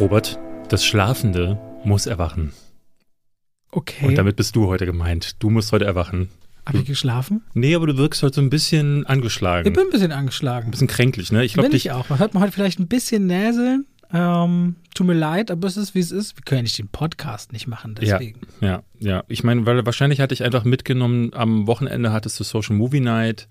Robert, das Schlafende muss erwachen. Okay. Und damit bist du heute gemeint. Du musst heute erwachen. Habe ich geschlafen? Nee, aber du wirkst heute so ein bisschen angeschlagen. Ich bin ein bisschen angeschlagen. ein bisschen kränklich, ne? Ich glaube, dich. ich auch. Man hört man heute vielleicht ein bisschen näseln. Ähm, tut mir leid, aber es ist, wie es ist. Wir können ja nicht den Podcast nicht machen, deswegen. Ja, ja. Ich meine, weil wahrscheinlich hatte ich einfach mitgenommen, am Wochenende hattest du Social Movie Night.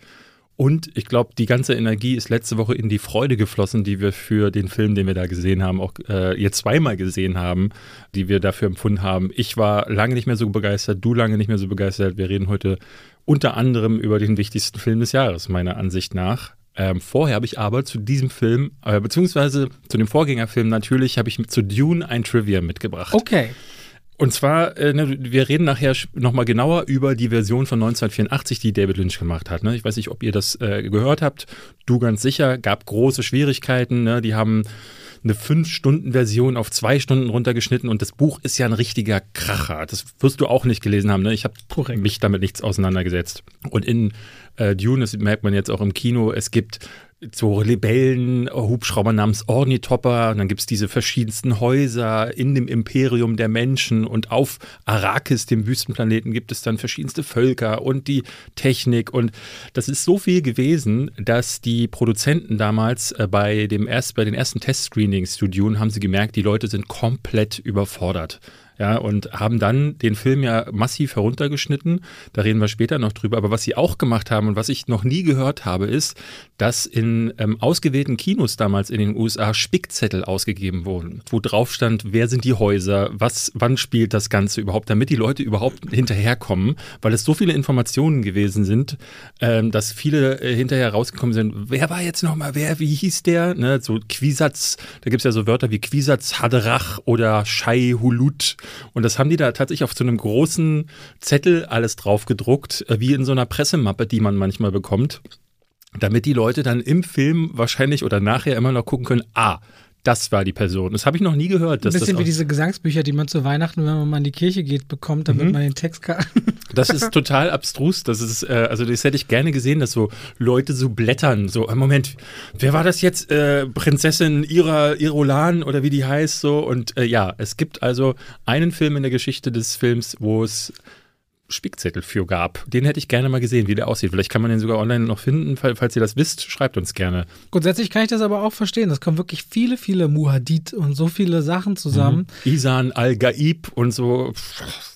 Und ich glaube, die ganze Energie ist letzte Woche in die Freude geflossen, die wir für den Film, den wir da gesehen haben, auch äh, jetzt zweimal gesehen haben, die wir dafür empfunden haben. Ich war lange nicht mehr so begeistert, du lange nicht mehr so begeistert. Wir reden heute unter anderem über den wichtigsten Film des Jahres, meiner Ansicht nach. Ähm, vorher habe ich aber zu diesem Film, äh, beziehungsweise zu dem Vorgängerfilm natürlich, habe ich zu Dune ein Trivia mitgebracht. Okay. Und zwar, äh, ne, wir reden nachher nochmal genauer über die Version von 1984, die David Lynch gemacht hat. Ne? Ich weiß nicht, ob ihr das äh, gehört habt. Du ganz sicher, gab große Schwierigkeiten. Ne? Die haben eine 5-Stunden-Version auf zwei Stunden runtergeschnitten und das Buch ist ja ein richtiger Kracher. Das wirst du auch nicht gelesen haben. Ne? Ich habe mich damit nichts auseinandergesetzt. Und in äh, Dune, das merkt man jetzt auch im Kino, es gibt so Rebellen, Hubschrauber namens Ornithopper. Und dann gibt es diese verschiedensten Häuser in dem Imperium der Menschen. Und auf Arrakis, dem Wüstenplaneten, gibt es dann verschiedenste Völker und die Technik. Und das ist so viel gewesen, dass die Produzenten damals äh, bei, dem erst, bei den ersten Testscreenings zu Dune haben sie gemerkt, die Leute sind komplett überfordert. Ja, und haben dann den Film ja massiv heruntergeschnitten. Da reden wir später noch drüber. Aber was sie auch gemacht haben und was ich noch nie gehört habe, ist, dass in ähm, ausgewählten Kinos damals in den USA Spickzettel ausgegeben wurden, wo drauf stand, wer sind die Häuser, was, wann spielt das Ganze überhaupt, damit die Leute überhaupt hinterherkommen, weil es so viele Informationen gewesen sind, ähm, dass viele äh, hinterher rausgekommen sind, wer war jetzt nochmal, wer, wie hieß der? Ne, so Quisatz, da gibt es ja so Wörter wie Quisatz Haderach oder Shai Hulut. Und das haben die da tatsächlich auf so einem großen Zettel alles drauf gedruckt, äh, wie in so einer Pressemappe, die man manchmal bekommt, damit die Leute dann im Film wahrscheinlich oder nachher immer noch gucken können, ah, das war die Person. Das habe ich noch nie gehört. Ein bisschen wie diese Gesangsbücher, die man zu Weihnachten, wenn man mal in die Kirche geht, bekommt, damit Mhm. man den Text kann. Das ist total abstrus. Das ist, äh, also das hätte ich gerne gesehen, dass so Leute so blättern. So, äh, Moment, wer war das jetzt? Äh, Prinzessin Ira, Irolan oder wie die heißt so. Und äh, ja, es gibt also einen Film in der Geschichte des Films, wo es Spickzettel für gab. Den hätte ich gerne mal gesehen, wie der aussieht. Vielleicht kann man den sogar online noch finden. Fall- Falls ihr das wisst, schreibt uns gerne. Grundsätzlich kann ich das aber auch verstehen. Es kommen wirklich viele, viele Muhadid und so viele Sachen zusammen. Isan Al-Gaib und so,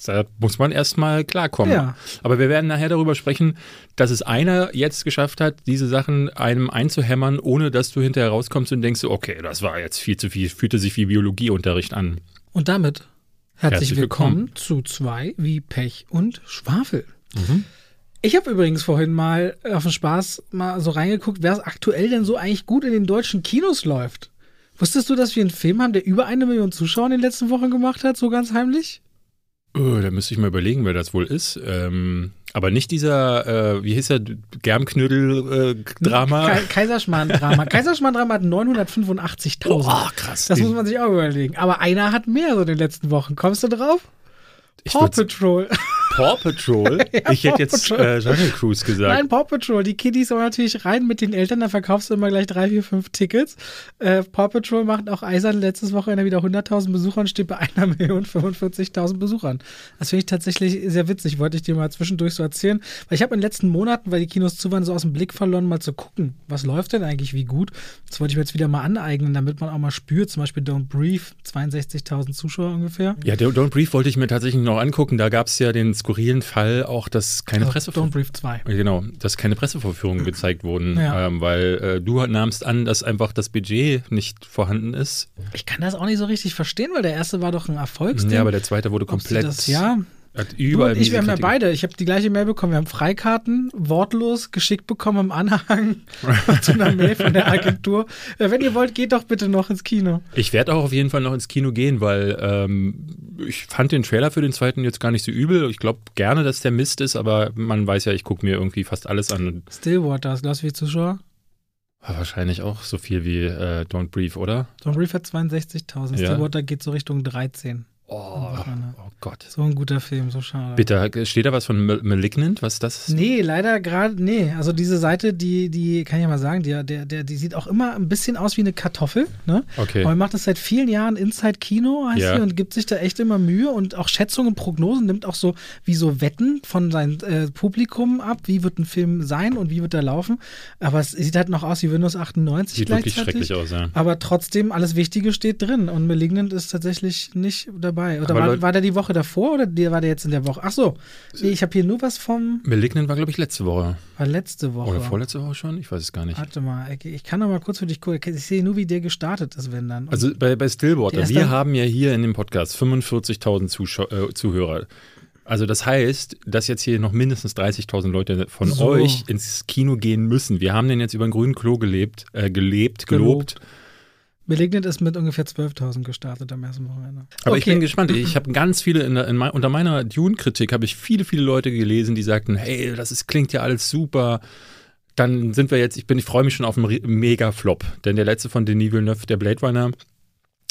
da muss man erstmal klarkommen. Ja. Aber wir werden nachher darüber sprechen, dass es einer jetzt geschafft hat, diese Sachen einem einzuhämmern, ohne dass du hinterher rauskommst und denkst, okay, das war jetzt viel zu viel, fühlte sich wie Biologieunterricht an. Und damit herzlich, Herzlich willkommen, willkommen. zu zwei wie Pech und Schwafel. Mhm. Ich habe übrigens vorhin mal auf den Spaß mal so reingeguckt, wer es aktuell denn so eigentlich gut in den deutschen Kinos läuft. Wusstest du, dass wir einen Film haben, der über eine Million Zuschauer in den letzten Wochen gemacht hat, so ganz heimlich? Oh, da müsste ich mal überlegen, wer das wohl ist. Ähm, aber nicht dieser, äh, wie hieß der, Germknödel-Drama. Ke Kaiserschmarrn-Drama. Kaiserschmarrn-Drama hat 985.000. oh, krass. das muss man sich auch überlegen. Aber einer hat mehr so in den letzten Wochen. Kommst du drauf? ich Paw Patrol. Paw Patrol? ich hätte jetzt äh, Jungle Cruise gesagt. Nein, Paw Patrol. Die Kiddies sollen natürlich rein mit den Eltern, da verkaufst du immer gleich drei, vier, fünf Tickets. Äh, Paw Patrol macht auch eisern letztes Wochenende wieder 100.000 Besucher und steht bei einer Million 45.000 Besuchern. Das finde ich tatsächlich sehr witzig, wollte ich dir mal zwischendurch so erzählen. Weil ich habe in den letzten Monaten, weil die Kinos zu waren, so aus dem Blick verloren, mal zu gucken, was läuft denn eigentlich wie gut. Das wollte ich mir jetzt wieder mal aneignen, damit man auch mal spürt. Zum Beispiel Don't Brief, 62.000 Zuschauer ungefähr. Ja, Don't Don't Brief wollte ich mir tatsächlich noch angucken. Da gab es ja den skurrilen Fall auch, dass keine Also Presse Don't Brief 2. Genau, dass keine Pressevorführungen gezeigt wurden, Ja. ähm, weil äh, du nahmst an, dass einfach das Budget nicht vorhanden ist. Ich kann das auch nicht so richtig verstehen, weil der erste war doch ein Erfolgsding. Ja, aber der zweite wurde komplett. Das, ja, Hat überall Du ich, wir haben ja beide. Ich habe die gleiche Mail bekommen. Wir haben Freikarten, wortlos, geschickt bekommen im Anhang zu einer Mail von der Agentur. Äh, Wenn ihr wollt, geht doch bitte noch ins Kino. Ich werde auch auf jeden Fall noch ins Kino gehen, weil ähm, ich fand den Trailer für den zweiten jetzt gar nicht so übel. Ich glaube gerne, dass der Mist ist, aber man weiß ja, ich gucke mir irgendwie fast alles an. Stillwater, ist das wie Zuschauer? War wahrscheinlich auch so viel wie äh, Don't Brief, oder? Don't Brief hat 62.000. Ja. Stillwater geht so Richtung 13. Oh, oh Gott. So ein guter Film, so schade. Bitte, steht da was von Malignant, was das ist? Nee, leider gerade, nee. Also diese Seite, die, die kann ich ja mal sagen, die, der, der, die sieht auch immer ein bisschen aus wie eine Kartoffel. Ne? Okay. Aber er macht das seit vielen Jahren Inside Kino, heißt Ja. sie, und gibt sich da echt immer Mühe und auch Schätzungen, Prognosen, nimmt auch so wie so Wetten von seinem äh, Publikum ab, wie wird ein Film sein und wie wird er laufen. Aber es sieht halt noch aus wie Windows 98 Sieht wirklich schrecklich aus, ja. Aber trotzdem, alles Wichtige steht drin und Malignant ist tatsächlich nicht dabei. Oder Aber war, Leute- war der die Woche davor oder der, war der jetzt in der Woche? Ach so, nee, ich habe hier nur was vom, Malignant war, glaube ich, letzte Woche. war letzte Woche. Oder vorletzte Woche schon? Ich weiß es gar nicht. Warte mal, ich, kann noch mal kurz für dich gucken. Ich sehe nur, wie der gestartet ist, wenn dann. Und Also bei, bei Stillwater, wir haben ja hier in dem Podcast 45.000 Zuschau äh, Zuhörer. Also das heißt, dass jetzt hier noch mindestens 30.000 Leute von So. euch ins Kino gehen müssen. Wir haben den jetzt über den grünen Klo gelebt, äh, gelebt, gelobt. Malignant ist mit ungefähr 12.000 gestartet am ersten Wochenende. Aber ich Okay. bin gespannt. Ich habe ganz viele, in in unter meiner Dune-Kritik habe ich viele, viele Leute gelesen, die sagten, hey, das ist, klingt ja alles super. Dann sind wir jetzt, ich bin, ich freue mich schon auf einen Mega-Flop. Denn der letzte von Denis Villeneuve, der Blade Runner,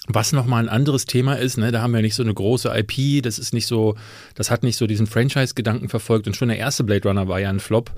was nochmal ein anderes Thema ist, ne, da haben wir nicht so eine große IP, das ist nicht so, das hat nicht so diesen Franchise-Gedanken verfolgt und schon der erste Blade Runner war ja ein Flop.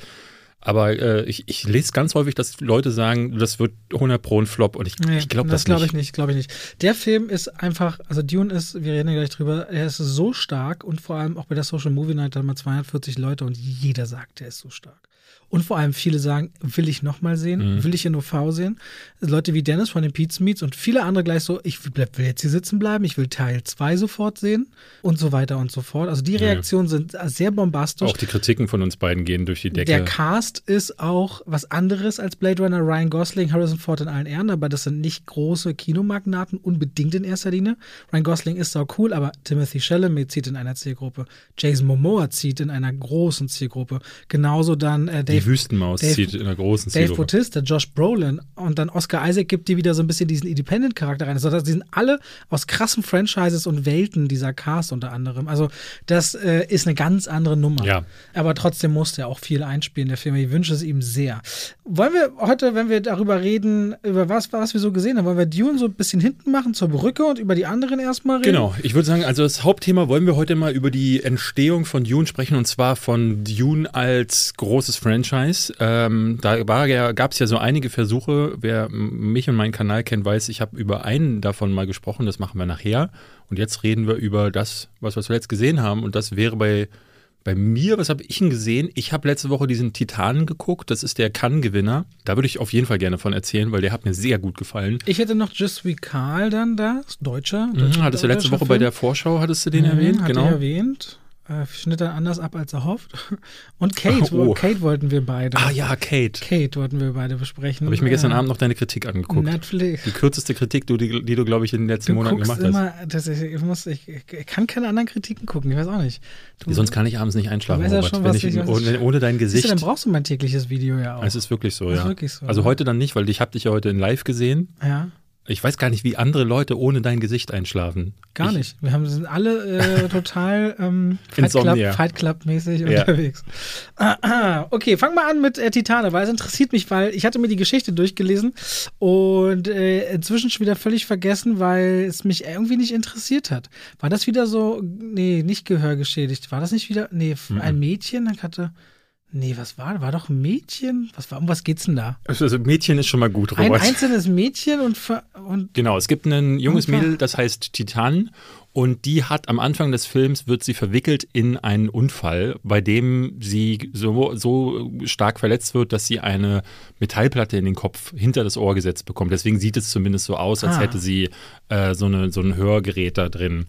Aber äh, ich, ich lese ganz häufig, dass Leute sagen, das wird 100 Pro ein Flop und ich, Nee, ich glaube das, glaube nicht. ich nicht, glaube ich nicht. Der Film ist einfach, also Dune ist, wir reden ja gleich drüber, er ist so stark und vor allem auch bei der Social Movie Night haben wir 240 Leute und jeder sagt, er ist so stark. Und vor allem viele sagen, will ich nochmal sehen, Mhm. will ich in OV sehen. Leute wie Dennis von den Pizza Meets und viele andere gleich so, ich will, will jetzt hier sitzen bleiben, ich will Teil 2 sofort sehen und so weiter und so fort. Also die Reaktionen sind sehr bombastisch. Auch die Kritiken von uns beiden gehen durch die Decke. Der Cast ist auch was anderes als Blade Runner. Ryan Gosling, Harrison Ford in allen Ehren, aber das sind nicht große Kinomagnaten, unbedingt in erster Linie. Ryan Gosling ist sau cool, aber Timothy Chalamet zieht in einer Zielgruppe. Jason Momoa zieht in einer großen Zielgruppe. Genauso dann äh, die Dave, Wüstenmaus Dave- zieht in einer großen Dave Zielgruppe. Bautista, Josh Brolin und dann Oscar Isaac gibt dir wieder so ein bisschen diesen Independent-Charakter rein. Also das, die sind alle aus krassen Franchises und Welten, dieser Cast unter anderem. Also das äh, ist eine ganz andere Nummer. Ja. Aber trotzdem musste er auch viel einspielen, der Film. Ich wünsche es ihm sehr. Wollen wir heute, wenn wir darüber reden, über was, was wir so gesehen haben, wollen wir Dune so ein bisschen hinten machen zur Brücke und über die anderen erstmal reden? Genau, ich würde sagen, also das Hauptthema wollen wir heute mal über die Entstehung von Dune sprechen und zwar von Dune als großes Franchise. Ähm, da war ja, gab es ja so einige Versuche. Wer mich und meinen Kanal kennt, weiß, ich habe über einen davon mal gesprochen. Das machen wir nachher. Und jetzt reden wir über das, was wir zuletzt gesehen haben. Und das wäre bei bei mir, was habe ich denn gesehen? Ich habe letzte Woche diesen Titanen geguckt. Das ist der Cannes-Gewinner. Da würde ich auf jeden Fall gerne von erzählen, weil der hat mir sehr gut gefallen. Ich hätte noch Just We Carl dann da, ist Deutscher. Mhm, deutscher- hattest du letzte deutscher Woche bei der Vorschau, hattest du den Mhm, erwähnt? Genau. er erwähnt. Äh, schnitt dann anders ab als erhofft. Und Kate, Oh. Kate wollten wir beide. Ah ja, Kate. Kate wollten wir beide besprechen. Habe ich mir gestern Äh, Abend noch deine Kritik angeguckt. Netflix. Die kürzeste Kritik, du, die, die du, glaube ich, in den letzten Du Monaten gemacht immer, das, ich, ich, muss, ich, ich kann keine anderen Kritiken gucken, ich weiß auch nicht. Du, hast. Sonst kann ich abends nicht einschlafen, weißt ja Robert. schon, Wenn ich, ich- ohne, ohne dein Gesicht. du, dann brauchst du mein tägliches Video ja auch. es ist wirklich so, Ist ja. wirklich so, also ne? heute dann nicht, weil ich habe dich ja heute in live gesehen. ja, Ich weiß gar nicht, wie andere Leute ohne dein Gesicht einschlafen. gar ich, nicht. Wir haben, sind alle äh, total ähm, Fight. Club, Fight Club mäßig Ja. unterwegs. Ah, ah, okay, fang mal an mit äh, Titane, weil es interessiert mich, weil ich hatte mir die Geschichte durchgelesen und äh, inzwischen schon wieder völlig vergessen, weil es mich irgendwie nicht interessiert hat. War das wieder so, nee, nicht gehörgeschädigt. War das nicht wieder, nee, Mhm. ein Mädchen, dann hatte, nee, was war, war doch ein Mädchen? Was war, um was geht's denn da? Also Mädchen ist schon mal gut, Ein Robert. einzelnes Mädchen und, ver- und Genau, es gibt ein junges. Mädel, das heißt Titan. Und die hat am Anfang des Films, wird sie verwickelt in einen Unfall, bei dem sie so, so stark verletzt wird, dass sie eine Metallplatte in den Kopf hinter das Ohr gesetzt bekommt. Deswegen sieht es zumindest so aus, als Ah. hätte sie äh, so, eine, so ein Hörgerät da drin.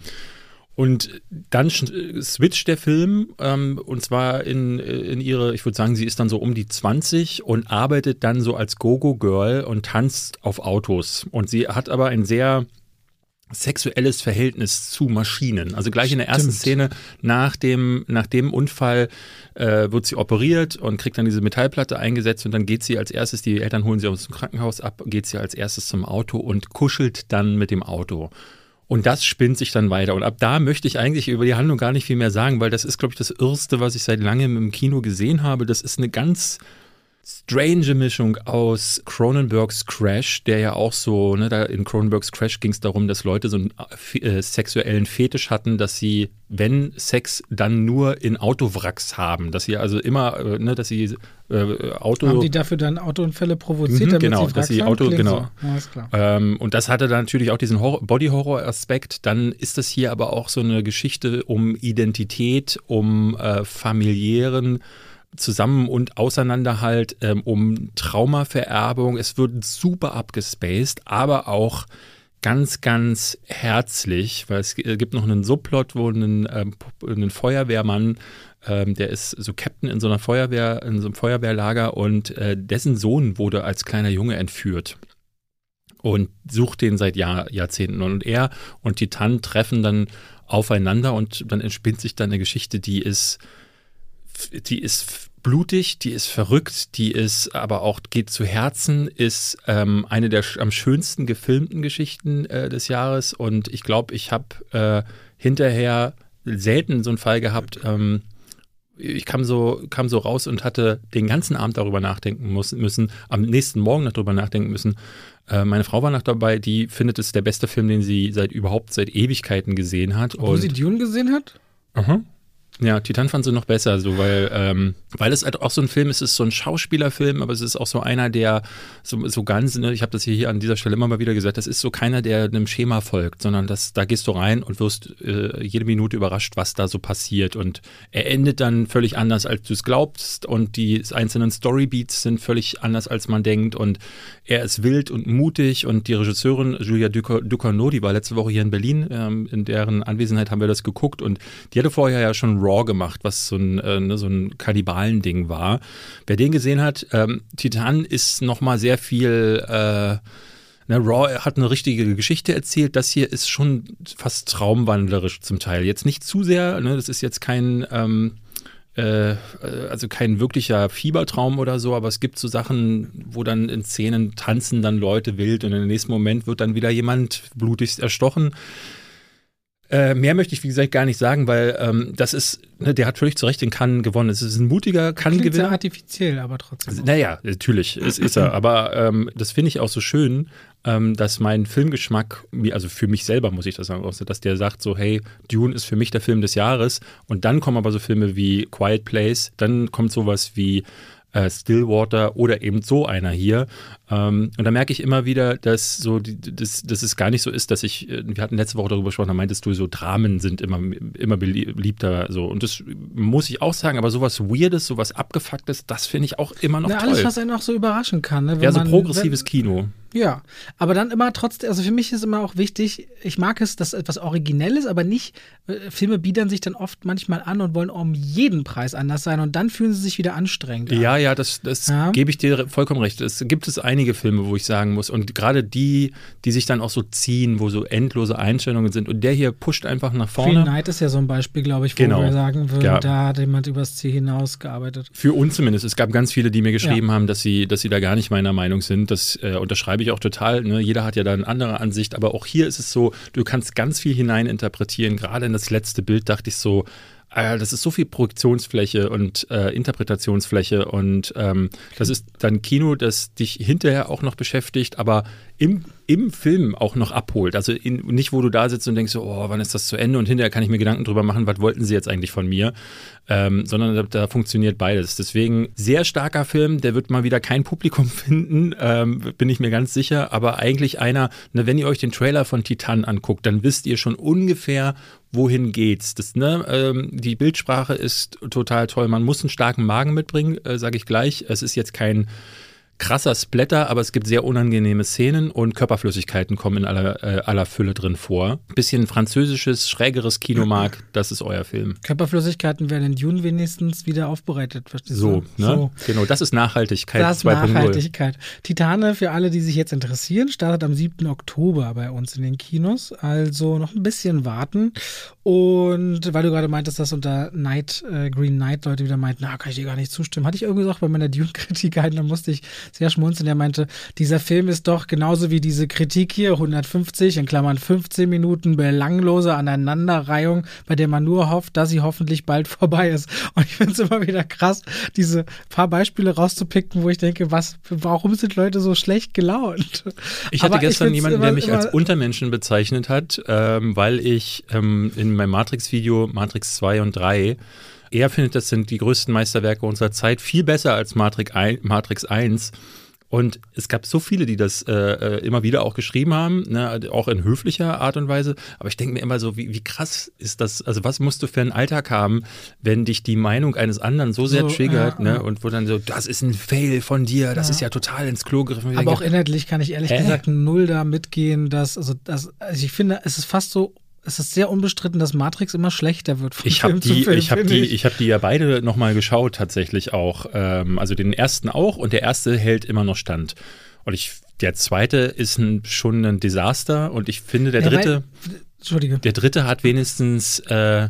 Und dann switcht der Film ähm, und zwar in, in ihre, ich würde sagen, sie ist dann so um die 20 und arbeitet dann so als Go-Go-Girl und tanzt auf Autos. Und sie hat aber ein sehr sexuelles Verhältnis zu Maschinen. Also gleich in der ersten Stimmt. Szene nach dem, nach dem Unfall äh, wird sie operiert und kriegt dann diese Metallplatte eingesetzt und dann geht sie als erstes, die Eltern holen sie aus dem Krankenhaus ab, geht sie als erstes zum Auto und kuschelt dann mit dem Auto. Und das spinnt sich dann weiter. Und ab da möchte ich eigentlich über die Handlung gar nicht viel mehr sagen, weil das ist, glaube ich, das Irrste, was ich seit langem im Kino gesehen habe. Das ist eine ganz strange Mischung aus Cronenbergs Crash, der ja auch so, ne, da in Cronenbergs Crash ging es darum, dass Leute so einen äh, sexuellen Fetisch hatten, dass sie, wenn Sex, dann nur in Autowracks haben. Dass sie also immer, äh, ne, dass sie äh, Auto. Haben die dafür dann Autounfälle provoziert, Mhm, damit genau, sie dass sie? Auto- Klingt genau. So. Ja. Ähm, und das hatte dann natürlich auch diesen Horror- Body-Horror-Aspekt. Dann ist das hier aber auch so eine Geschichte um Identität, um äh, familiären Zusammen- und Auseinanderhalt, ähm, um Traumavererbung. Es wird super abgespaced, aber auch ganz, ganz herzlich, weil es g- gibt noch einen Subplot, wo ein, ähm, Feuerwehrmann, ähm, der ist so Captain in so einer Feuerwehr, in so einem Feuerwehrlager und äh, dessen Sohn wurde als kleiner Junge entführt und sucht den seit Jahr, Jahrzehnten. Und er und Titan treffen dann aufeinander und dann entspinnt sich dann eine Geschichte, die ist, die ist blutig, die ist verrückt, die ist aber auch geht zu Herzen, ist ähm, eine der am schönsten gefilmten Geschichten äh, des Jahres. Und ich glaube, ich habe äh, hinterher selten so einen Fall gehabt. Ähm, ich kam so, kam so raus und hatte den ganzen Abend darüber nachdenken muss, müssen, am nächsten Morgen noch darüber nachdenken müssen. Äh, meine Frau war noch dabei, die findet es der beste Film, den sie seit überhaupt seit Ewigkeiten gesehen hat. Wo sie Dune gesehen hat? Aha. Ja, Titan fand sie noch besser, so weil, ähm, weil es halt auch so ein Film ist, es ist so ein Schauspielerfilm, aber es ist auch so einer, der so, so ganz, ne, ich habe das hier, an dieser Stelle immer mal wieder gesagt, das ist so keiner, der einem Schema folgt, sondern das, da gehst du rein und wirst äh, jede Minute überrascht, was da so passiert. Und er endet dann völlig anders, als du es glaubst, und die einzelnen Storybeats sind völlig anders, als man denkt. Und er ist wild und mutig und die Regisseurin Julia Duc- Ducournau, die war letzte Woche hier in Berlin, ähm, in deren Anwesenheit haben wir das geguckt und die hatte vorher ja schon Raw gemacht, was so ein, äh, ne, so ein Kannibalen-Ding war. Wer den gesehen hat, ähm, Titan ist nochmal sehr viel äh, Ne, Raw hat eine richtige Geschichte erzählt. Das hier ist schon fast traumwandlerisch zum Teil. Jetzt nicht zu sehr, ne, das ist jetzt kein, ähm, äh, also kein wirklicher Fiebertraum oder so, aber es gibt so Sachen, wo dann in Szenen tanzen dann Leute wild und im nächsten Moment wird dann wieder jemand blutigst erstochen. Äh, mehr möchte ich, wie gesagt, gar nicht sagen, weil ähm, das ist, ne, der hat völlig zu Recht den Cannes gewonnen. Es ist ein mutiger Klingt sehr Cannes-Gewinner. artifiziell, aber trotzdem. Naja, natürlich, es ist er. Aber ähm, das finde ich auch so schön, ähm, dass mein Filmgeschmack, also für mich selber muss ich das sagen, auch dass der sagt so, hey, Dune ist für mich der Film des Jahres. Und dann kommen aber so Filme wie Quiet Place, dann kommt sowas wie äh, Stillwater oder eben so einer hier. Ähm, und da merke ich immer wieder, dass so die, das, dass es gar nicht so ist, dass ich, äh, wir hatten letzte Woche darüber gesprochen, da meintest du, so Dramen sind immer, immer beliebter. So. Und das muss ich auch sagen, aber sowas Weirdes, sowas Abgefucktes, das finde ich auch immer noch Na, toll. alles, was einen auch so überraschen kann. Ne? Ja, so man- progressives wenn, Kino. Ja, aber dann immer trotzdem, also für mich ist immer auch wichtig, ich mag es, dass etwas Originelles, aber nicht, äh, Filme biedern sich dann oft manchmal an und wollen um jeden Preis anders sein und dann fühlen sie sich wieder anstrengend. an. Ja, ja, das, das Ja. gebe ich dir vollkommen recht. Es gibt es einige Filme, wo ich sagen muss, und gerade die, die sich dann auch so ziehen, wo so endlose Einstellungen sind. Und der hier pusht einfach nach Green vorne. Knight ist ja so ein Beispiel, glaube ich, wo Genau. wir sagen würden, Ja. da hat jemand übers Ziel hinausgearbeitet. Für uns zumindest. Es gab ganz viele, die mir geschrieben haben, dass sie, dass sie da gar nicht meiner Meinung sind. Das äh, unterschreibe ich auch total. Ne? Jeder hat ja da eine andere Ansicht. Aber auch hier ist es so, du kannst ganz viel hineininterpretieren. Gerade in das letzte Bild dachte ich so, äh, das ist so viel Projektionsfläche und äh, Interpretationsfläche und ähm, das ist dann Kino, das dich hinterher auch noch beschäftigt, aber im, im Film auch noch abholt. Also in, nicht, wo du da sitzt und denkst, so, oh, wann ist das zu Ende und hinterher kann ich mir Gedanken drüber machen, was wollten sie jetzt eigentlich von mir, ähm, sondern da, da funktioniert beides. Deswegen sehr starker Film, der wird mal wieder kein Publikum finden, ähm, bin ich mir ganz sicher, aber eigentlich einer, ne, wenn ihr euch den Trailer von Titan anguckt, dann wisst ihr schon ungefähr, wohin geht's. Das, ne, ähm, die Bildsprache ist total toll. Man muss einen starken Magen mitbringen, äh, sage ich gleich. Es ist jetzt kein krasser Splatter, aber es gibt sehr unangenehme Szenen und Körperflüssigkeiten kommen in aller, äh, aller Fülle drin vor. Bisschen französisches, schrägeres Kino mag, das ist euer Film. Körperflüssigkeiten werden in Dune wenigstens wieder aufbereitet, verstehst So, du? ne? Genau, das ist Nachhaltigkeit Das ist 2.0. Nachhaltigkeit. Titane, für alle, die sich jetzt interessieren, startet am 7. Oktober bei uns in den Kinos. Also noch ein bisschen warten. Und weil du gerade meintest, dass unter Night, äh, Green Knight Leute wieder meinten, na, kann ich dir gar nicht zustimmen. Hatte ich irgendwie auch bei meiner Dune-Kritik ein, dann musste ich sehr schmunzeln. Er meinte, dieser Film ist doch genauso wie diese Kritik hier, 150 in Klammern 15 Minuten belanglose Aneinanderreihung, bei der man nur hofft, dass sie hoffentlich bald vorbei ist. Und ich finde es immer wieder krass, diese paar Beispiele rauszupicken, wo ich denke, was, warum sind Leute so schlecht gelaunt? Ich hatte Aber gestern ich jemanden, immer, der mich als Untermenschen bezeichnet hat, ähm, weil ich ähm, in meinem Matrix-Video Matrix 2 und 3 er findet, das sind die größten Meisterwerke unserer Zeit, viel besser als Matrix 1. Und es gab so viele, die das äh, äh, immer wieder auch geschrieben haben, ne, auch in höflicher Art und Weise. Aber ich denke mir immer so, wie, wie, krass ist das? Also, was musst du für einen Alltag haben, wenn dich die Meinung eines anderen so sehr so, triggert, ja, ne? Und wo dann so, das ist ein Fail von dir, das ja. ist ja total ins Klo gegriffen. Aber denke, auch inhaltlich kann ich ehrlich äh? gesagt null da mitgehen, dass, also, das, also ich finde, es ist fast so es ist sehr unbestritten, dass Matrix immer schlechter wird. Von ich habe die, Film, ich habe die, ich habe die ja beide nochmal geschaut tatsächlich auch. Ähm, also den ersten auch und der erste hält immer noch stand. Und ich, der zweite ist ein, schon ein Desaster und ich finde der dritte, ja, weil, Entschuldige. der dritte hat wenigstens äh,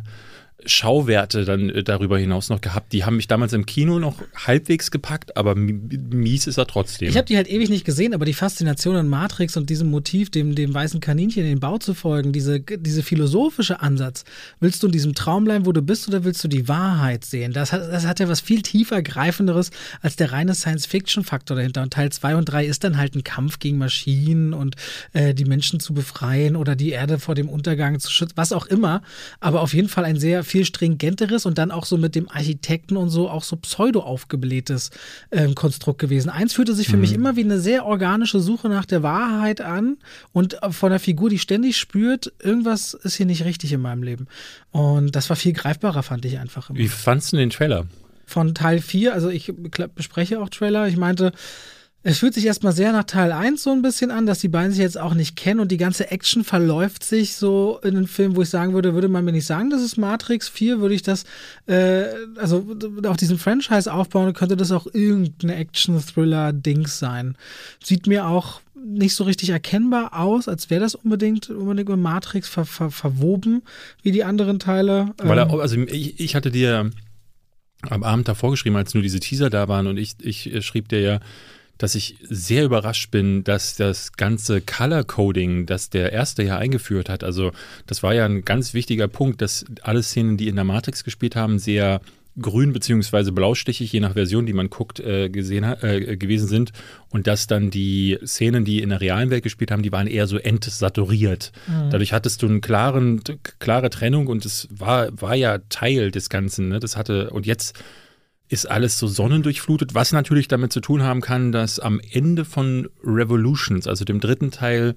Schauwerte dann äh, darüber hinaus noch gehabt. Die haben mich damals im Kino noch halbwegs gepackt, aber mies ist er trotzdem. Ich habe die halt ewig nicht gesehen, aber die Faszination an Matrix und diesem Motiv, dem, dem weißen Kaninchen in den Bau zu folgen, diese, diese philosophische Ansatz. Willst du in diesem Traum bleiben, wo du bist, oder willst du die Wahrheit sehen? Das hat, das hat ja was viel tiefer greifenderes als der reine Science-Fiction-Faktor dahinter. Und Teil 2 und 3 ist dann halt ein Kampf gegen Maschinen und äh, die Menschen zu befreien oder die Erde vor dem Untergang zu schützen, was auch immer. Aber auf jeden Fall ein sehr viel stringenteres und dann auch so mit dem Architekten und so auch so pseudo aufgeblähtes äh, Konstrukt gewesen. Eins fühlte sich für mhm. mich immer wie eine sehr organische Suche nach der Wahrheit an und von der Figur, die ständig spürt, irgendwas ist hier nicht richtig in meinem Leben. Und das war viel greifbarer, fand ich einfach. Immer. Wie fandst du den Trailer? Von Teil 4, also ich bespreche auch Trailer. Ich meinte, es fühlt sich erstmal sehr nach Teil 1 so ein bisschen an, dass die beiden sich jetzt auch nicht kennen und die ganze Action verläuft sich so in einem Film, wo ich sagen würde, würde man mir nicht sagen, das ist Matrix 4, würde ich das, äh, also auf diesem Franchise aufbauen, könnte das auch irgendeine Action-Thriller-Dings sein. Sieht mir auch nicht so richtig erkennbar aus, als wäre das unbedingt, unbedingt mit Matrix ver, ver, verwoben, wie die anderen Teile. Weil er, ähm, also ich, ich hatte dir am Abend davor geschrieben, als nur diese Teaser da waren und ich, ich schrieb dir ja, dass ich sehr überrascht bin, dass das ganze Color Coding, das der erste ja eingeführt hat, also das war ja ein ganz wichtiger Punkt, dass alle Szenen, die in der Matrix gespielt haben, sehr grün beziehungsweise blaustichig, je nach Version, die man guckt, äh, gesehen äh, gewesen sind. Und dass dann die Szenen, die in der realen Welt gespielt haben, die waren eher so entsaturiert. Mhm. Dadurch hattest du eine klaren, klare Trennung und es war, war ja Teil des Ganzen. Ne? Das hatte, und jetzt ist alles so sonnendurchflutet, was natürlich damit zu tun haben kann, dass am Ende von Revolutions, also dem dritten Teil,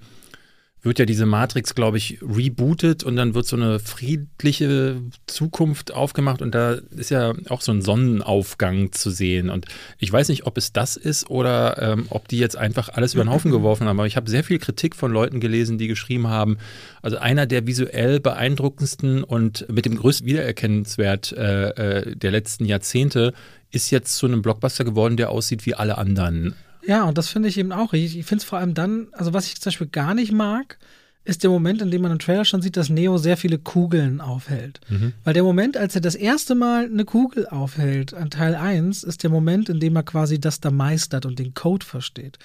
wird ja diese Matrix, glaube ich, rebootet und dann wird so eine friedliche Zukunft aufgemacht und da ist ja auch so ein Sonnenaufgang zu sehen. Und ich weiß nicht, ob es das ist oder ähm, ob die jetzt einfach alles über den Haufen geworfen haben. Aber ich habe sehr viel Kritik von Leuten gelesen, die geschrieben haben, also einer der visuell beeindruckendsten und mit dem größten Wiedererkennungswert äh, äh, der letzten Jahrzehnte ist jetzt zu einem Blockbuster geworden, der aussieht wie alle anderen. Ja, und das finde ich eben auch. Ich, ich finde es vor allem dann, also was ich zum Beispiel gar nicht mag, ist der Moment, in dem man im Trailer schon sieht, dass Neo sehr viele Kugeln aufhält. Mhm. Weil der Moment, als er das erste Mal eine Kugel aufhält an Teil 1, ist der Moment, in dem er quasi das da meistert und den Code versteht.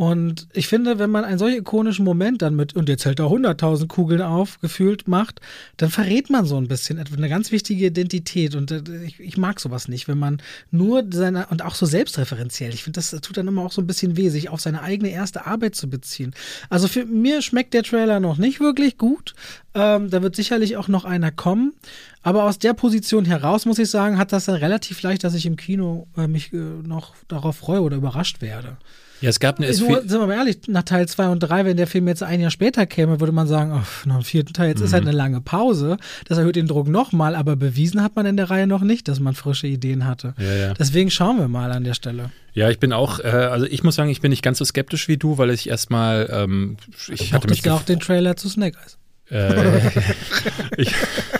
Und ich finde, wenn man einen solch ikonischen Moment dann mit, und jetzt hält er 100.000 Kugeln auf, gefühlt macht, dann verrät man so ein bisschen eine ganz wichtige Identität. Und äh, ich, ich mag sowas nicht, wenn man nur seine, und auch so selbstreferenziell, ich finde, das tut dann immer auch so ein bisschen weh, sich auf seine eigene erste Arbeit zu beziehen. Also für mir schmeckt der Trailer noch nicht wirklich gut. Ähm, da wird sicherlich auch noch einer kommen. Aber aus der Position heraus, muss ich sagen, hat das dann relativ leicht, dass ich im Kino äh, mich äh, noch darauf freue oder überrascht werde. Ja, es gab eine so, Sind wir mal ehrlich, nach Teil 2 und 3, wenn der Film jetzt ein Jahr später käme, würde man sagen, oh, nach dem vierten Teil, jetzt mhm. ist halt eine lange Pause. Das erhöht den Druck nochmal, aber bewiesen hat man in der Reihe noch nicht, dass man frische Ideen hatte. Ja, ja. Deswegen schauen wir mal an der Stelle. Ja, ich bin auch, äh, also ich muss sagen, ich bin nicht ganz so skeptisch wie du, weil ich erstmal, ähm, ich hatte mich. ja auch den Trailer zu Snake Eyes. Äh, ich,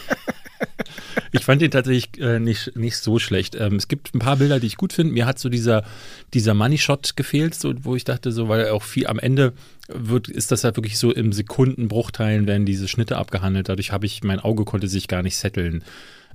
ich fand den tatsächlich äh, nicht, nicht so schlecht. Ähm, es gibt ein paar Bilder, die ich gut finde. Mir hat so dieser, dieser Money-Shot gefehlt, so, wo ich dachte, so, weil auch viel am Ende wird, ist das halt wirklich so im Sekundenbruchteilen werden diese Schnitte abgehandelt. Dadurch habe ich, mein Auge konnte sich gar nicht setteln.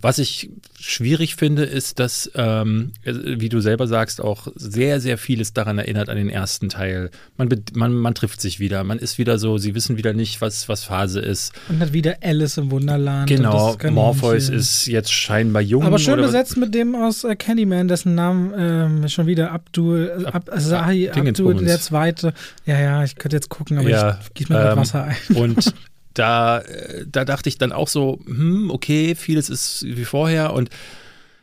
Was ich schwierig finde, ist, dass, ähm, wie du selber sagst, auch sehr, sehr vieles daran erinnert an den ersten Teil. Man, man, man trifft sich wieder, man ist wieder so, sie wissen wieder nicht, was, was Phase ist. Und hat wieder Alice im Wunderland. Genau, Morpheus ist jetzt scheinbar jung. Aber schön besetzt mit dem aus äh, Candyman, dessen Namen ähm, schon wieder Abdul, äh, Ab, Sahi, Abdul, der Zweite. Ja, ja, ich könnte jetzt gucken, aber ja, ich gieße mir ähm, Wasser ein. Und da, äh, da dachte ich dann auch so, hm, okay, vieles ist wie vorher und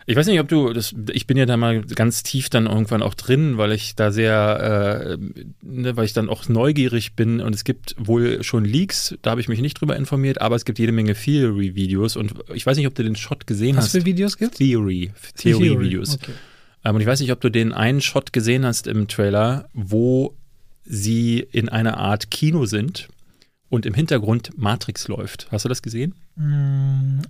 ich weiß nicht, ob du, das, ich bin ja da mal ganz tief dann irgendwann auch drin, weil ich da sehr, äh, ne, weil ich dann auch neugierig bin und es gibt wohl schon Leaks, da habe ich mich nicht drüber informiert, aber es gibt jede Menge Theory-Videos und ich weiß nicht, ob du den Shot gesehen Was hast. Was für Videos gibt Theory, Theory-Videos. Okay. Ähm, und ich weiß nicht, ob du den einen Shot gesehen hast im Trailer, wo sie in einer Art Kino sind und im Hintergrund Matrix läuft. Hast du das gesehen? Mm,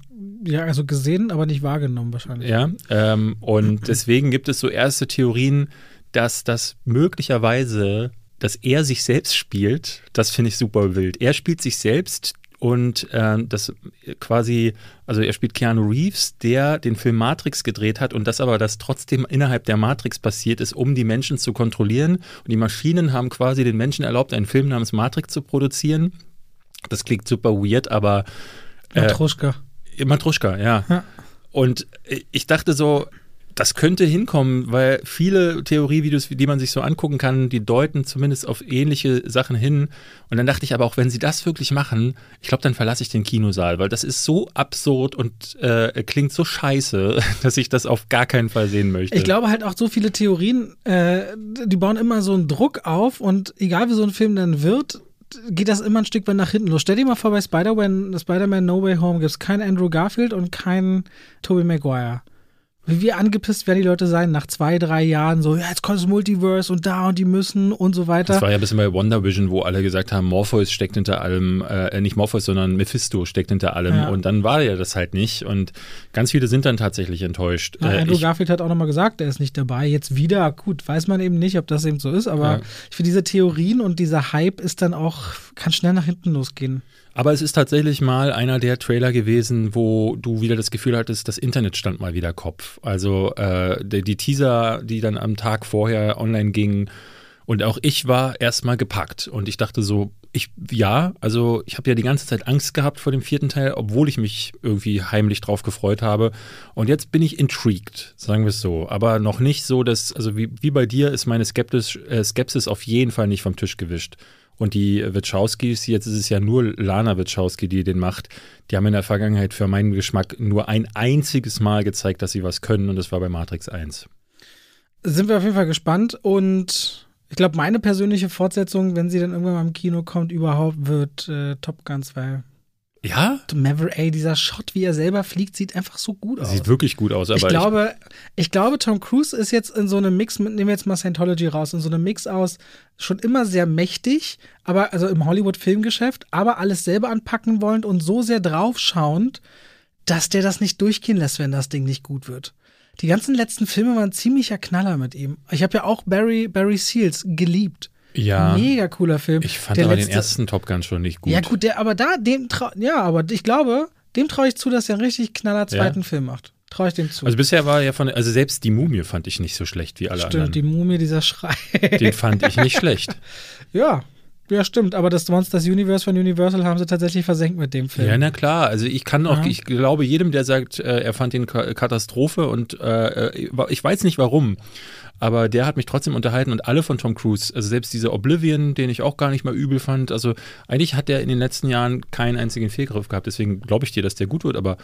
ja, also gesehen, aber nicht wahrgenommen wahrscheinlich. Ja, ähm, und deswegen gibt es so erste Theorien, dass das möglicherweise, dass er sich selbst spielt. Das finde ich super wild. Er spielt sich selbst und äh, das quasi, also er spielt Keanu Reeves, der den Film Matrix gedreht hat und das aber, das trotzdem innerhalb der Matrix passiert ist, um die Menschen zu kontrollieren. Und die Maschinen haben quasi den Menschen erlaubt, einen Film namens Matrix zu produzieren das klingt super weird, aber. Äh, Matruschka. Matruschka, ja. ja. Und ich dachte so, das könnte hinkommen, weil viele Theorievideos, die man sich so angucken kann, die deuten zumindest auf ähnliche Sachen hin. Und dann dachte ich aber auch, wenn sie das wirklich machen, ich glaube, dann verlasse ich den Kinosaal, weil das ist so absurd und äh, klingt so scheiße, dass ich das auf gar keinen Fall sehen möchte. Ich glaube halt auch so viele Theorien, äh, die bauen immer so einen Druck auf und egal wie so ein Film dann wird, geht das immer ein Stück weit nach hinten los. Stell dir mal vor, bei Spider-Man Spider No Way Home gibt es keinen Andrew Garfield und keinen Tobey Maguire. Wie angepisst werden die Leute sein nach zwei, drei Jahren so, ja, jetzt kommt das Multiverse und da und die müssen und so weiter. Das war ja ein bisschen bei Wonder Vision, wo alle gesagt haben, Morpheus steckt hinter allem, äh, nicht Morpheus, sondern Mephisto steckt hinter allem ja. und dann war ja das halt nicht und ganz viele sind dann tatsächlich enttäuscht. Ja, äh, Andrew Garfield hat auch nochmal gesagt, er ist nicht dabei. Jetzt wieder, gut, weiß man eben nicht, ob das eben so ist, aber ja. ich finde diese Theorien und dieser Hype ist dann auch, kann schnell nach hinten losgehen. Aber es ist tatsächlich mal einer der Trailer gewesen, wo du wieder das Gefühl hattest, das Internet stand mal wieder Kopf. Also äh, die, die Teaser, die dann am Tag vorher online gingen. Und auch ich war erstmal gepackt. Und ich dachte so, ich, ja, also ich habe ja die ganze Zeit Angst gehabt vor dem vierten Teil, obwohl ich mich irgendwie heimlich drauf gefreut habe. Und jetzt bin ich intrigued, sagen wir es so. Aber noch nicht so, dass, also wie, wie bei dir ist meine Skeptis, äh, Skepsis auf jeden Fall nicht vom Tisch gewischt. Und die Wachowskis, jetzt ist es ja nur Lana Wachowski, die den macht, die haben in der Vergangenheit für meinen Geschmack nur ein einziges Mal gezeigt, dass sie was können und das war bei Matrix 1. Sind wir auf jeden Fall gespannt und ich glaube, meine persönliche Fortsetzung, wenn sie dann irgendwann mal im Kino kommt, überhaupt wird äh, Top Gun 2. Ja? Maverick, ey, dieser Shot, wie er selber fliegt, sieht einfach so gut aus. Sieht wirklich gut aus. Aber ich glaube, ich, ich, glaube, Tom Cruise ist jetzt in so einem Mix, nehmen wir jetzt mal Scientology raus, in so einem Mix aus schon immer sehr mächtig, aber also im Hollywood-Filmgeschäft, aber alles selber anpacken wollend und so sehr draufschauend, dass der das nicht durchgehen lässt, wenn das Ding nicht gut wird. Die ganzen letzten Filme waren ziemlicher Knaller mit ihm. Ich habe ja auch Barry, Barry Seals geliebt. Ja. Mega cooler Film. Ich fand der aber letzte, den ersten Top Gun schon nicht gut. Ja, gut, der, aber da, dem ja, aber ich glaube, dem traue ich zu, dass er einen richtig knaller zweiten ja. Film macht. Traue ich dem zu. Also bisher war ja von, also selbst die Mumie fand ich nicht so schlecht wie alle stimmt, anderen. Stimmt, die Mumie, dieser Schrei. Den fand ich nicht schlecht. Ja, ja, stimmt, aber das Monsters Universe von Universal haben sie tatsächlich versenkt mit dem Film. Ja, na klar. Also ich kann auch, ja. ich glaube jedem, der sagt, äh, er fand den Katastrophe und äh, äh ich weiß nicht warum aber der hat mich trotzdem unterhalten und alle von Tom Cruise, also selbst dieser Oblivion, den ich auch gar nicht mal übel fand, also eigentlich hat der in den letzten Jahren keinen einzigen Fehlgriff gehabt, deswegen glaube ich dir, dass der gut wird, aber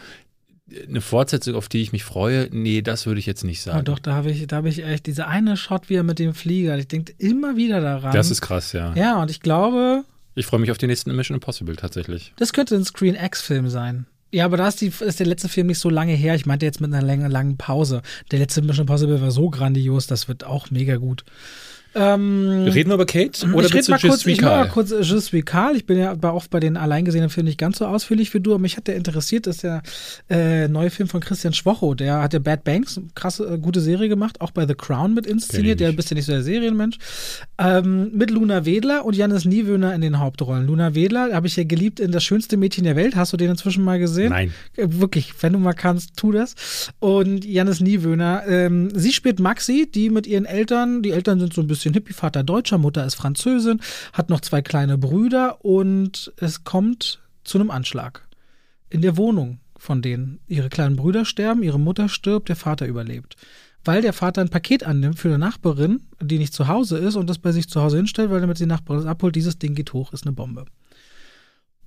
eine Fortsetzung, auf die ich mich freue, nee, das würde ich jetzt nicht sagen. Ja, doch, da habe ich, da ich echt diese eine Shot wieder mit dem Flieger. Ich denke immer wieder daran. Das ist krass, ja. Ja, und ich glaube. Ich freue mich auf den nächsten Mission Impossible tatsächlich. Das könnte ein Screen X-Film sein. Ja, aber da ist, die, ist der letzte Film nicht so lange her. Ich meinte jetzt mit einer langen, langen Pause. Der letzte Mission Impossible war so grandios, das wird auch mega gut. Ähm, Reden wir über Kate? Oder ich rede mal kurz, ich mal kurz Je suis Carl. Ich bin ja auch bei den alleingesehenen Filmen nicht ganz so ausführlich wie du, aber mich hat der interessiert, das ist der äh, neue Film von Christian Schwocho. Der hat ja Bad Banks, krasse, äh, gute Serie gemacht, auch bei The Crown mit inszeniert. Der bist ja nicht so der Serienmensch. Ähm, mit Luna Wedler und Janis Niewöhner in den Hauptrollen. Luna Wedler habe ich ja geliebt in Das schönste Mädchen der Welt. Hast du den inzwischen mal gesehen? Nein. Äh, Wirklich, wenn du mal kannst, tu das. Und Janis Niewöhner, ähm, sie spielt Maxi, die mit ihren Eltern, die Eltern sind so ein bisschen hippie, Vater Deutscher, Mutter ist Französin, hat noch zwei kleine Brüder und es kommt zu einem Anschlag in der Wohnung von denen. Ihre kleinen Brüder sterben, ihre Mutter stirbt, der Vater überlebt. Weil der Vater ein Paket annimmt für eine Nachbarin, die nicht zu Hause ist und das bei sich zu Hause hinstellt, weil damit die Nachbarin es abholt, dieses Ding geht hoch, ist eine Bombe.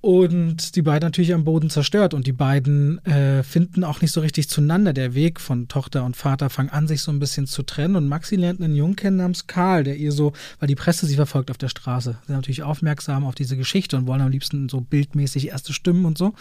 Und die beiden natürlich am Boden zerstört. Und die beiden äh, finden auch nicht so richtig zueinander. Der Weg von Tochter und Vater fangen an, sich so ein bisschen zu trennen. Und Maxi lernt einen Jungen kennen namens Karl, der ihr so, weil die Presse sie verfolgt auf der Straße, sind natürlich aufmerksam auf diese Geschichte und wollen am liebsten so bildmäßig erste Stimmen und so.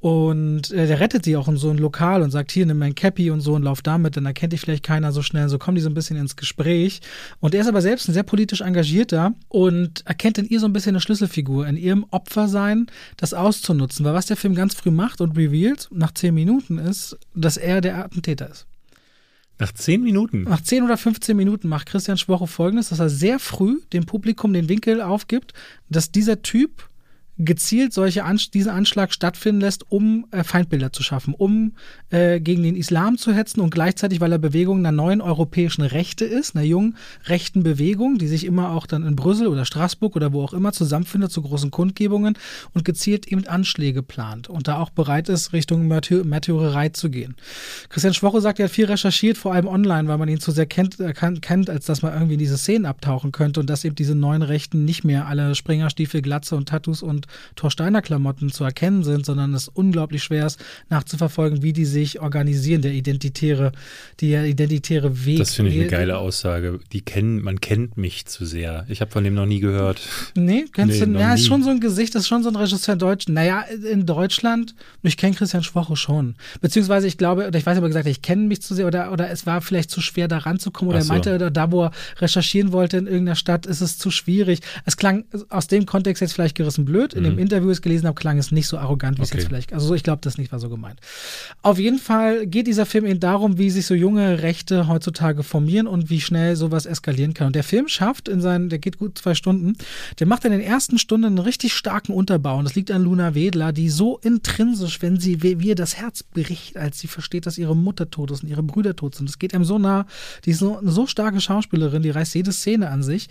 Und äh, der rettet sie auch in so ein Lokal und sagt, hier, nimm mein Cappy und so und lauf damit, dann erkennt dich vielleicht keiner so schnell. So kommen die so ein bisschen ins Gespräch. Und er ist aber selbst ein sehr politisch engagierter und erkennt in ihr so ein bisschen eine Schlüsselfigur, in ihrem Opfersein das auszunutzen. Weil was der Film ganz früh macht und revealed nach zehn Minuten ist, dass er der Attentäter ist. Nach zehn Minuten. Nach 10 oder 15 Minuten macht Christian Schwoche folgendes, dass er sehr früh dem Publikum den Winkel aufgibt, dass dieser Typ gezielt solche Ansch diesen Anschlag stattfinden lässt, um äh, Feindbilder zu schaffen, um äh, gegen den Islam zu hetzen und gleichzeitig, weil er Bewegung einer neuen europäischen Rechte ist, einer jungen rechten Bewegung, die sich immer auch dann in Brüssel oder Straßburg oder wo auch immer zusammenfindet zu großen Kundgebungen und gezielt eben Anschläge plant und da auch bereit ist, Richtung Märtyr Märtyrerei zu gehen. Christian Schwoche sagt, er hat viel recherchiert, vor allem online, weil man ihn zu sehr kennt, äh, kennt als dass man irgendwie in diese Szenen abtauchen könnte und dass eben diese neuen Rechten nicht mehr alle Springerstiefel, Glatze und Tattoos und Torsteiner Klamotten zu erkennen sind, sondern es unglaublich schwer ist, nachzuverfolgen, wie die sich organisieren, der identitäre, der identitäre Weg. Das finde ich eine geile Aussage. Die kennen, man kennt mich zu sehr. Ich habe von dem noch nie gehört. Nee, kennst Nee, du, ja, ist schon so ein Gesicht, ist schon so ein Regisseur in Deutsch. Naja, in Deutschland, ich kenne Christian Schwoche schon. Beziehungsweise ich glaube, oder ich weiß aber gesagt, ich kenne mich zu sehr oder, oder es war vielleicht zu schwer, da ranzukommen oder Ach er so. meinte, oder da, wo er recherchieren wollte in irgendeiner Stadt, ist es zu schwierig. Es klang aus dem Kontext jetzt vielleicht gerissen blöd. In dem Interview, das ich gelesen habe, klang es nicht so arrogant, wie es Mhm. Okay. jetzt vielleicht, also so, ich glaube, das nicht war so gemeint. Auf jeden Fall geht dieser Film eben darum, wie sich so junge Rechte heutzutage formieren und wie schnell sowas eskalieren kann. Und der Film schafft in seinen, der geht gut zwei Stunden, der macht in den ersten Stunden einen richtig starken Unterbau. Und das liegt an Luna Wedler, die so intrinsisch, wenn sie, wie wie ihr das Herz bricht, als sie versteht, dass ihre Mutter tot ist und ihre Brüder tot sind. Das geht einem so nah. Die ist so, eine so starke Schauspielerin, die reißt jede Szene an sich.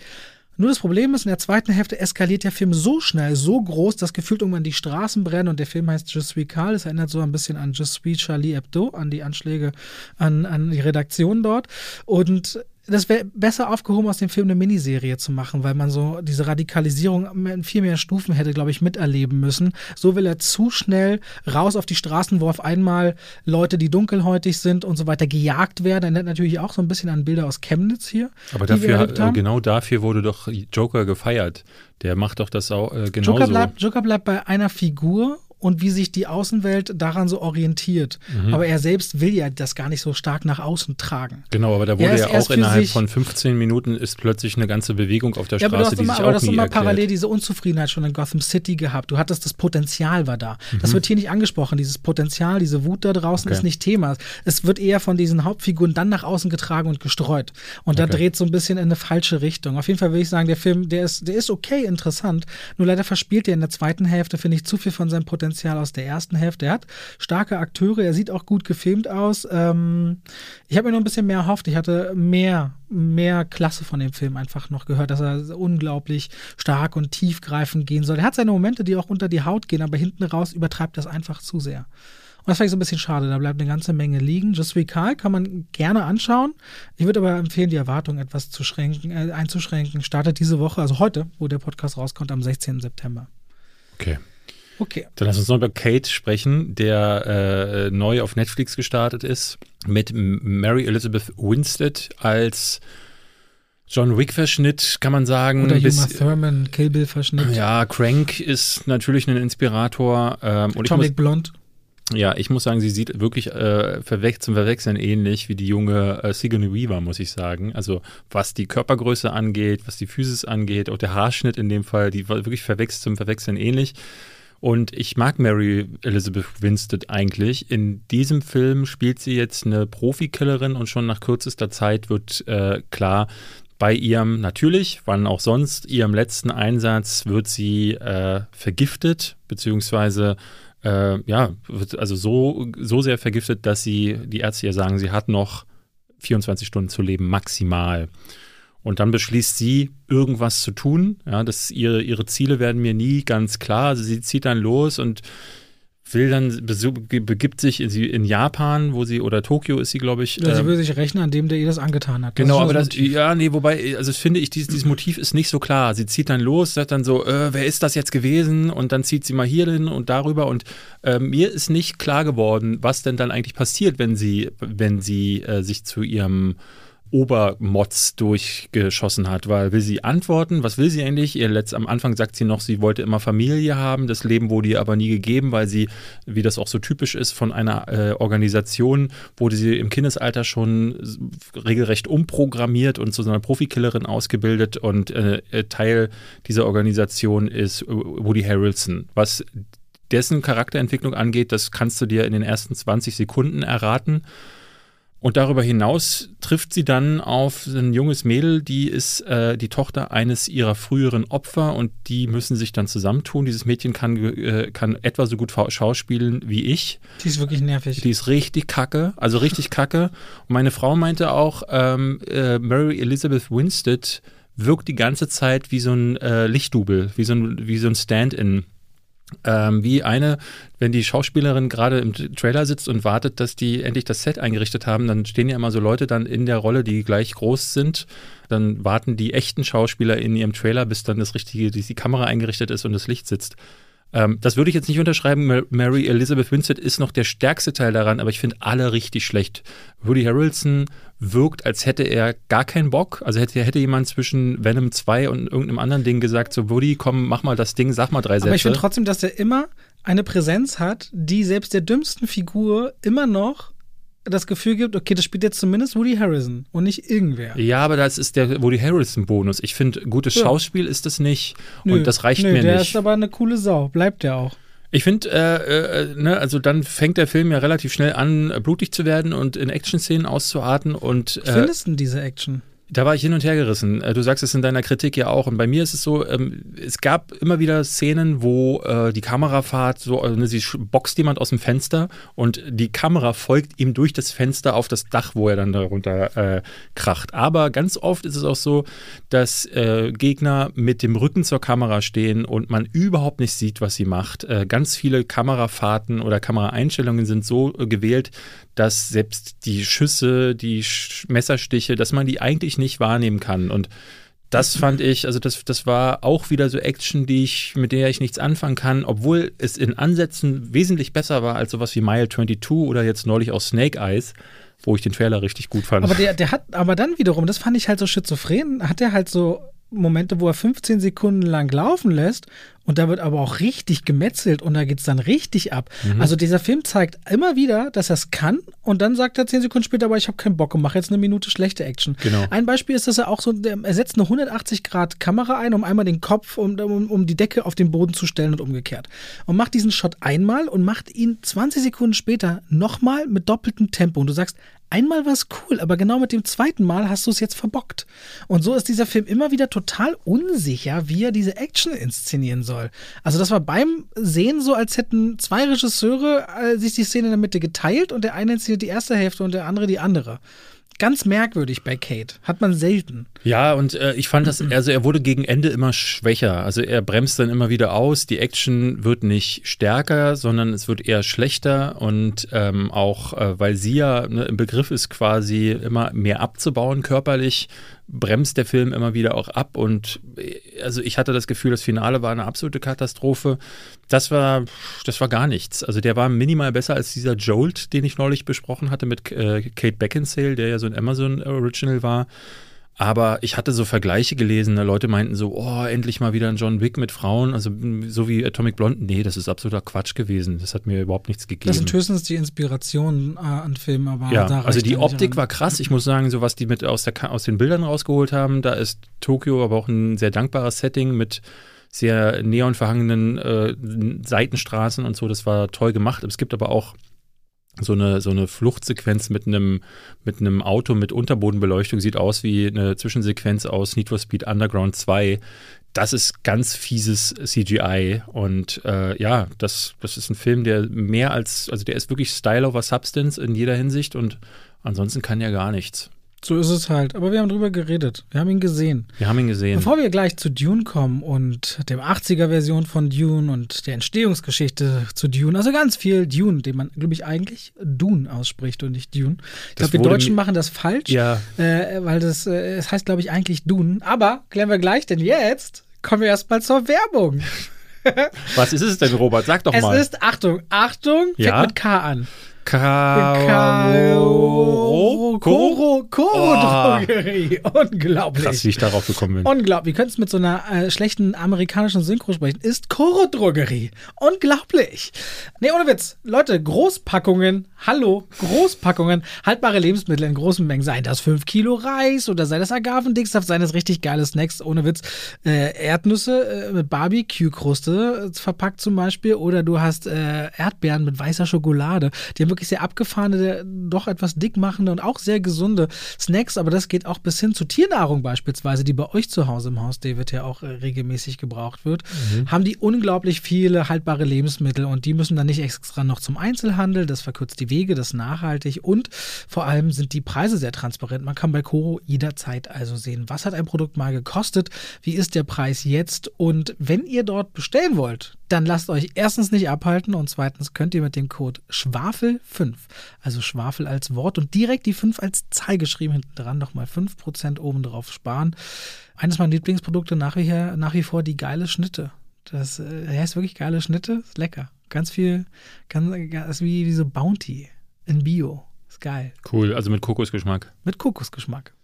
Nur das Problem ist, in der zweiten Hälfte eskaliert der Film so schnell, so groß, dass gefühlt irgendwann die Straßen brennen und der Film heißt Je suis Karl. Das erinnert so ein bisschen an Je suis Charlie Hebdo, an die Anschläge an, an die Redaktion dort. Und das wäre besser aufgehoben, aus dem Film eine Miniserie zu machen, weil man so diese Radikalisierung in viel mehr Stufen hätte, glaube ich, miterleben müssen. So will er zu schnell raus auf die Straßen, wo auf einmal Leute, die dunkelhäutig sind und so weiter, gejagt werden. Er nennt natürlich auch so ein bisschen an Bilder aus Chemnitz hier. Aber dafür, äh, haben. genau dafür wurde doch Joker gefeiert. Der macht doch das auch äh, genauso. Joker bleibt, Joker bleibt bei einer Figur und wie sich die Außenwelt daran so orientiert. Mhm. Aber er selbst will ja das gar nicht so stark nach außen tragen. Genau, aber da wurde ja auch innerhalb sich- von 15 Minuten ist plötzlich eine ganze Bewegung auf der Ja, aber du Straße, hast die immer, sich aber auch du hast nie immer erklärt. parallel diese Unzufriedenheit schon in Gotham City gehabt. Du hattest das Potenzial war da. Das wird hier nicht angesprochen. Dieses Potenzial, diese Wut da draußen Okay. ist nicht Thema. Es wird eher von diesen Hauptfiguren dann nach außen getragen und gestreut. Und da Okay. dreht so ein bisschen in eine falsche Richtung. Auf jeden Fall will ich sagen, der Film, der ist, der ist okay interessant. Nur leider verspielt er in der zweiten Hälfte, finde ich, zu viel von seinem Potenzial aus der ersten Hälfte. Er hat starke Akteure, er sieht auch gut gefilmt aus. Ähm, ich habe mir noch ein bisschen mehr erhofft. Ich hatte mehr, mehr Klasse von dem Film einfach noch gehört, dass er unglaublich stark und tiefgreifend gehen soll. Er hat seine Momente, die auch unter die Haut gehen, aber hinten raus übertreibt das einfach zu sehr. Und das fand ich so ein bisschen schade. Da bleibt eine ganze Menge liegen. Just Karl kann man gerne anschauen. Ich würde aber empfehlen, die Erwartung etwas zu schränken, äh, einzuschränken. Startet diese Woche, also heute, wo der Podcast rauskommt, am 16. September. Okay. Okay. Dann lass uns noch über Kate sprechen, der äh, neu auf Netflix gestartet ist, mit Mary Elizabeth Winstead als John Wick-Verschnitt, kann man sagen. Oder Bis- Uma Thurman, Kill Bill-Verschnitt. ja, Crank ist natürlich ein Inspirator. Ähm, und muss, Atomic Blonde. ja, ich muss sagen, sie sieht wirklich äh, verwech zum Verwechseln ähnlich wie die junge äh, Sigourney Weaver, muss ich sagen. Also was die Körpergröße angeht, was die Physis angeht, auch der Haarschnitt in dem Fall, die war wirklich verwechselt zum Verwechseln ähnlich. Und ich mag Mary Elizabeth Winstead eigentlich. In diesem Film spielt sie jetzt eine Profikillerin und schon nach kürzester Zeit wird äh, klar, bei ihrem, natürlich, wann auch sonst, ihrem letzten Einsatz wird sie äh, vergiftet, beziehungsweise äh, ja, wird also so, so sehr vergiftet, dass sie, die Ärzte ja sagen, sie hat noch 24 Stunden zu leben, maximal. Und dann beschließt sie, irgendwas zu tun. Ja, das, ihre, ihre Ziele werden mir nie ganz klar. Also sie zieht dann los und will dann, begibt sich in, in Japan, wo sie, oder Tokio ist sie, glaube ich. Ja, sie ähm, will sich rechnen an dem, der ihr das angetan hat. Das genau, aber das, ja, nee, wobei, also finde ich, dieses, dieses Motiv ist nicht so klar. Sie zieht dann los, sagt dann so, äh, wer ist das jetzt gewesen? Und dann zieht sie mal hier hin und darüber. Und äh, mir ist nicht klar geworden, was denn dann eigentlich passiert, wenn sie, wenn sie äh, sich zu ihrem Obermods durchgeschossen hat, weil will sie antworten, was will sie eigentlich? Ihr letzt am Anfang sagt sie noch, sie wollte immer Familie haben, das Leben wurde ihr aber nie gegeben, weil sie, wie das auch so typisch ist, von einer äh, Organisation wurde sie im Kindesalter schon regelrecht umprogrammiert und zu so einer Profikillerin ausgebildet und äh, äh Teil dieser Organisation ist Woody Harrelson, was dessen Charakterentwicklung angeht, das kannst du dir in den ersten 20 Sekunden erraten. Und darüber hinaus trifft sie dann auf ein junges Mädel, die ist äh, die Tochter eines ihrer früheren Opfer und die müssen sich dann zusammentun. Dieses Mädchen kann, äh, kann etwa so gut schauspielen wie ich. Die ist wirklich nervig. Die ist richtig kacke, also richtig kacke. Und meine Frau meinte auch, ähm, äh, Mary Elizabeth Winstead wirkt die ganze Zeit wie so ein äh, Lichtdubel, wie so ein, wie so ein Stand-in ähm, wie eine, wenn die Schauspielerin gerade im Trailer sitzt und wartet, dass die endlich das Set eingerichtet haben, dann stehen ja immer so Leute dann in der Rolle, die gleich groß sind. Dann warten die echten Schauspieler in ihrem Trailer, bis dann das richtige, die Kamera eingerichtet ist und das Licht sitzt. Ähm, das würde ich jetzt nicht unterschreiben. Mary Elizabeth Winstead ist noch der stärkste Teil daran, aber ich finde alle richtig schlecht. Woody Harrelson wirkt, als hätte er gar keinen Bock. Also hätte, hätte jemand zwischen Venom 2 und irgendeinem anderen Ding gesagt, so Woody, komm, mach mal das Ding, sag mal drei Sätze. Aber ich finde trotzdem, dass er immer eine Präsenz hat, die selbst der dümmsten Figur immer noch das Gefühl gibt, okay, das spielt jetzt zumindest Woody Harrison und nicht irgendwer. Ja, aber das ist der Woody Harrison-Bonus. Ich finde, gutes ja. Schauspiel ist das nicht. Nö, und das reicht nö, mir der nicht. Der ist aber eine coole Sau. Bleibt der auch. Ich finde, äh, äh, ne, also dann fängt der Film ja relativ schnell an, blutig zu werden und in Action-Szenen auszuarten. Und, äh, findest du diese Action? Da war ich hin und her gerissen. Äh, du sagst es in deiner Kritik ja auch. Und bei mir ist es so, ähm, es gab immer wieder Szenen, wo äh, die Kamerafahrt so, also, ne, sie boxt jemand aus dem Fenster und die Kamera folgt ihm durch das Fenster auf das Dach, wo er dann darunter äh, kracht. Aber ganz oft ist es auch so, dass äh, Gegner mit dem Rücken zur Kamera stehen und man überhaupt nicht sieht, was sie macht. Äh, ganz viele Kamerafahrten oder Kameraeinstellungen sind so äh, gewählt, dass selbst die Schüsse, die Messerstiche, dass man die eigentlich nicht wahrnehmen kann. Und das fand ich, also das, das war auch wieder so Action, die ich, mit der ich nichts anfangen kann, obwohl es in Ansätzen wesentlich besser war als sowas wie Mile 22 oder jetzt neulich auch Snake Eyes, wo ich den Trailer richtig gut fand. Aber der, der hat, aber dann wiederum, das fand ich halt so schizophren, hat er halt so Momente, wo er 15 Sekunden lang laufen lässt und da wird aber auch richtig gemetzelt und da geht es dann richtig ab. Mhm. Also dieser Film zeigt immer wieder, dass er es kann und dann sagt er 10 Sekunden später, aber ich habe keinen Bock und mache jetzt eine Minute schlechte Action. Genau. Ein Beispiel ist, dass er auch so, er setzt eine 180 Grad Kamera ein, um einmal den Kopf, um, um, um die Decke auf den Boden zu stellen und umgekehrt. Und macht diesen Shot einmal und macht ihn 20 Sekunden später nochmal mit doppeltem Tempo. Und du sagst, einmal war es cool, aber genau mit dem zweiten Mal hast du es jetzt verbockt. Und so ist dieser Film immer wieder total unsicher, wie er diese Action inszenieren soll soll. Also das war beim Sehen so, als hätten zwei Regisseure äh, sich die Szene in der Mitte geteilt und der eine inszeniert die erste Hälfte und der andere die andere ganz merkwürdig bei Kate. Hat man selten. Ja, und äh, ich fand das, also er wurde gegen Ende immer schwächer. Also er bremst dann immer wieder aus. Die Action wird nicht stärker, sondern es wird eher schlechter. Und ähm, auch, äh, weil sie ja ne, im Begriff ist, quasi immer mehr abzubauen körperlich, bremst der Film immer wieder auch ab. Und also ich hatte das Gefühl, das Finale war eine absolute Katastrophe. Das war, das war gar nichts. Also der war minimal besser als dieser Jolt, den ich neulich besprochen hatte mit äh, Kate Beckinsale, der ja so ein Amazon Original war. Aber ich hatte so Vergleiche gelesen, ne? Leute meinten so, oh, endlich mal wieder ein John Wick mit Frauen, also so wie Atomic Blonde. Nee, das ist absoluter Quatsch gewesen. Das hat mir überhaupt nichts gegeben. Das sind höchstens die Inspirationen äh, an Filmen, aber ja, also die Optik war krass. Ich muss sagen, so was die mit aus, der, aus den Bildern rausgeholt haben, da ist Tokio aber auch ein sehr dankbares Setting mit sehr neonverhangenen äh, Seitenstraßen und so. Das war toll gemacht. Es gibt aber auch so eine, so eine Fluchtsequenz mit einem, mit einem Auto mit Unterbodenbeleuchtung sieht aus wie eine Zwischensequenz aus Need for Speed Underground 2. Das ist ganz fieses CGI und äh, ja, das, das ist ein Film, der mehr als, also der ist wirklich Style over Substance in jeder Hinsicht und ansonsten kann ja gar nichts. So ist es halt. Aber wir haben drüber geredet. Wir haben ihn gesehen. Wir haben ihn gesehen. Bevor wir gleich zu Dune kommen und dem 80er-Version von Dune und der Entstehungsgeschichte zu Dune, also ganz viel Dune, den man, glaube ich, eigentlich Dune ausspricht und nicht Dune. Ich glaube, wir Deutschen machen das falsch, ja. äh, weil das, äh, das heißt, glaube ich, eigentlich Dune. Aber klären wir gleich, denn jetzt kommen wir erstmal zur Werbung. Was ist es denn, Robert? Sag doch es mal. Es ist, Achtung, Achtung, fängt ja? mit K an. Karo Koro, Koro Drogerie. Unglaublich. Krass, wie ich darauf gekommen bin. Unglaublich. Wie könntest mit so einer äh, schlechten amerikanischen Synchro sprechen? Ist Koro Drogerie. Unglaublich. Nee, ohne Witz. Leute, Großpackungen, hallo, Großpackungen, haltbare Lebensmittel in großen Mengen. Sei das 5 Kilo Reis oder sei das Agavendicksaft, sei das richtig geile Snacks, ohne Witz. Äh, Erdnüsse äh, mit Barbecue-Kruste äh, verpackt zum Beispiel oder du hast äh, Erdbeeren mit weißer Schokolade. Die haben wirklich sehr abgefahrene, doch etwas dickmachende und auch sehr gesunde Snacks, aber das geht auch bis hin zu Tiernahrung beispielsweise, die bei euch zu Hause im Haus, David, ja auch äh, regelmäßig gebraucht wird. Mhm. Haben die unglaublich viele haltbare Lebensmittel und die müssen dann nicht extra noch zum Einzelhandel. Das verkürzt die Wege, das nachhaltig und vor allem sind die Preise sehr transparent. Man kann bei Koro jederzeit also sehen, was hat ein Produkt mal gekostet, wie ist der Preis jetzt und wenn ihr dort bestellen wollt, dann lasst euch erstens nicht abhalten und zweitens könnt ihr mit dem Code Schwafel5, also Schwafel als Wort und direkt die 5 als Zahl geschrieben hinten dran, nochmal 5% oben drauf sparen. Eines meiner Lieblingsprodukte nach wie, nach wie vor die geile Schnitte. Das äh, heißt wirklich geile Schnitte, ist lecker. Ganz viel, ganz, ganz wie, wie so Bounty in Bio. Ist geil. Cool, also mit Kokosgeschmack. Mit Kokosgeschmack.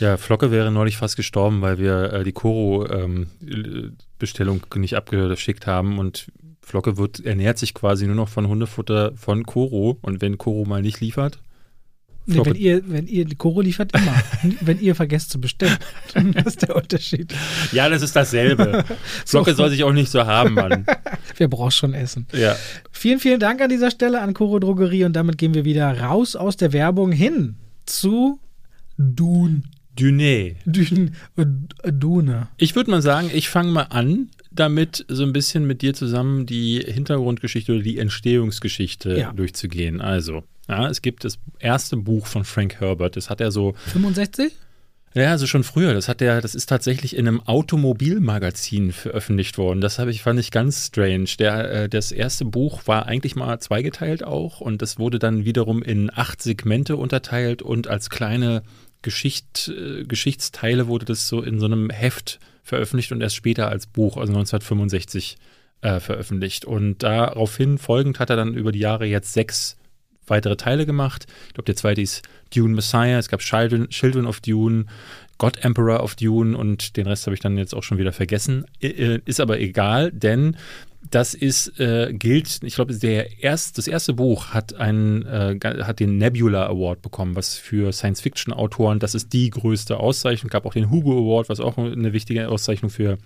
Ja, Flocke wäre neulich fast gestorben, weil wir äh, die Koro-Bestellung ähm, nicht abgeschickt haben und Flocke wird, ernährt sich quasi nur noch von Hundefutter von Koro und wenn Koro mal nicht liefert. Nee, wenn ihr, wenn ihr Koro liefert, immer. wenn ihr vergesst zu bestellen, dann ist der Unterschied. Ja, das ist dasselbe. Flocke so. soll sich auch nicht so haben, Mann. Wer braucht schon Essen? Ja. Vielen, vielen Dank an dieser Stelle an Koro Drogerie und damit gehen wir wieder raus aus der Werbung hin zu Dune. Dune. Dune. Dune. Ich würde mal sagen, ich fange mal an, damit so ein bisschen mit dir zusammen die Hintergrundgeschichte oder die Entstehungsgeschichte ja. durchzugehen. Also, ja, es gibt das erste Buch von Frank Herbert. Das hat er so. 65? Ja, also schon früher. Das hat er, das ist tatsächlich in einem Automobilmagazin veröffentlicht worden. Das habe ich, fand ich ganz strange. Der, äh, das erste Buch war eigentlich mal zweigeteilt auch und das wurde dann wiederum in acht Segmente unterteilt und als kleine Geschicht, äh, Geschichtsteile wurde das so in so einem Heft veröffentlicht und erst später als Buch, also 1965, äh, veröffentlicht. Und daraufhin folgend hat er dann über die Jahre jetzt sechs weitere Teile gemacht. Ich glaube, der zweite ist Dune Messiah, es gab Children, of Dune, God Emperor of Dune und den Rest habe ich dann jetzt auch schon wieder vergessen. Ist aber egal, denn das ist, äh, gilt, ich glaube, der erst, das erste Buch hat, einen, äh, hat den Nebula Award bekommen, was für Science-Fiction-Autoren, das ist die größte Auszeichnung, gab auch den Hugo Award, was auch eine wichtige Auszeichnung für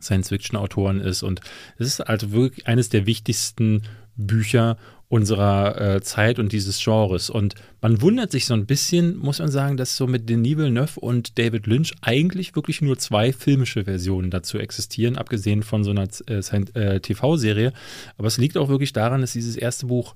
Science-Fiction-Autoren ist. Und es ist also wirklich eines der wichtigsten Bücher unserer äh, Zeit und dieses Genres. Und man wundert sich so ein bisschen, muss man sagen, dass so mit Denis Villeneuve und David Lynch eigentlich wirklich nur zwei filmische Versionen dazu existieren, abgesehen von so einer äh, äh TV-Serie. Aber es liegt auch wirklich daran, dass dieses erste Buch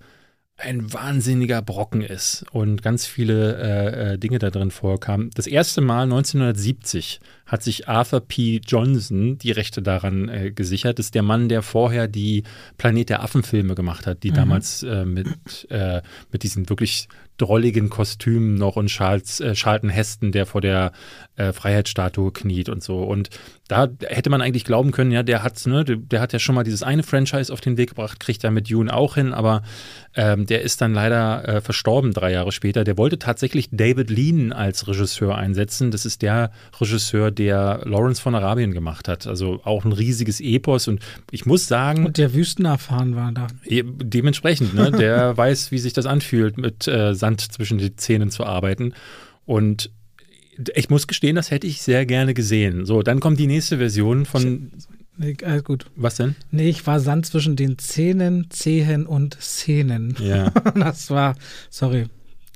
ein wahnsinniger Brocken ist und ganz viele äh, äh, Dinge da drin vorkamen. Das erste Mal 1970 hat sich Arthur P. Johnson die Rechte daran äh, gesichert. Das ist der Mann, der vorher die Planet der Affen-Filme gemacht hat, die mhm. damals äh, mit, äh, mit diesen wirklich drolligen Kostümen noch und Charles, äh, Charlton Heston, der vor der äh, Freiheitsstatue kniet und so. Und da hätte man eigentlich glauben können, ja, der hat, ne, der, der, hat ja schon mal dieses eine Franchise auf den Weg gebracht, kriegt er mit Dune auch hin, aber ähm, der ist dann leider äh, verstorben drei Jahre später. Der wollte tatsächlich David Lean als Regisseur einsetzen. Das ist der Regisseur, der Lawrence von Arabien gemacht hat. Also auch ein riesiges Epos und ich muss sagen. Und der Wüstenerfahren war da. Dementsprechend, ne? Der weiß, wie sich das anfühlt, mit äh, Sand zwischen den Zähnen zu arbeiten. Und ich muss gestehen, das hätte ich sehr gerne gesehen. So, dann kommt die nächste Version von. Nee, alles gut. Was denn? Nee, ich war Sand zwischen den Zähnen, Zehen und Szenen. Ja. Das war, sorry.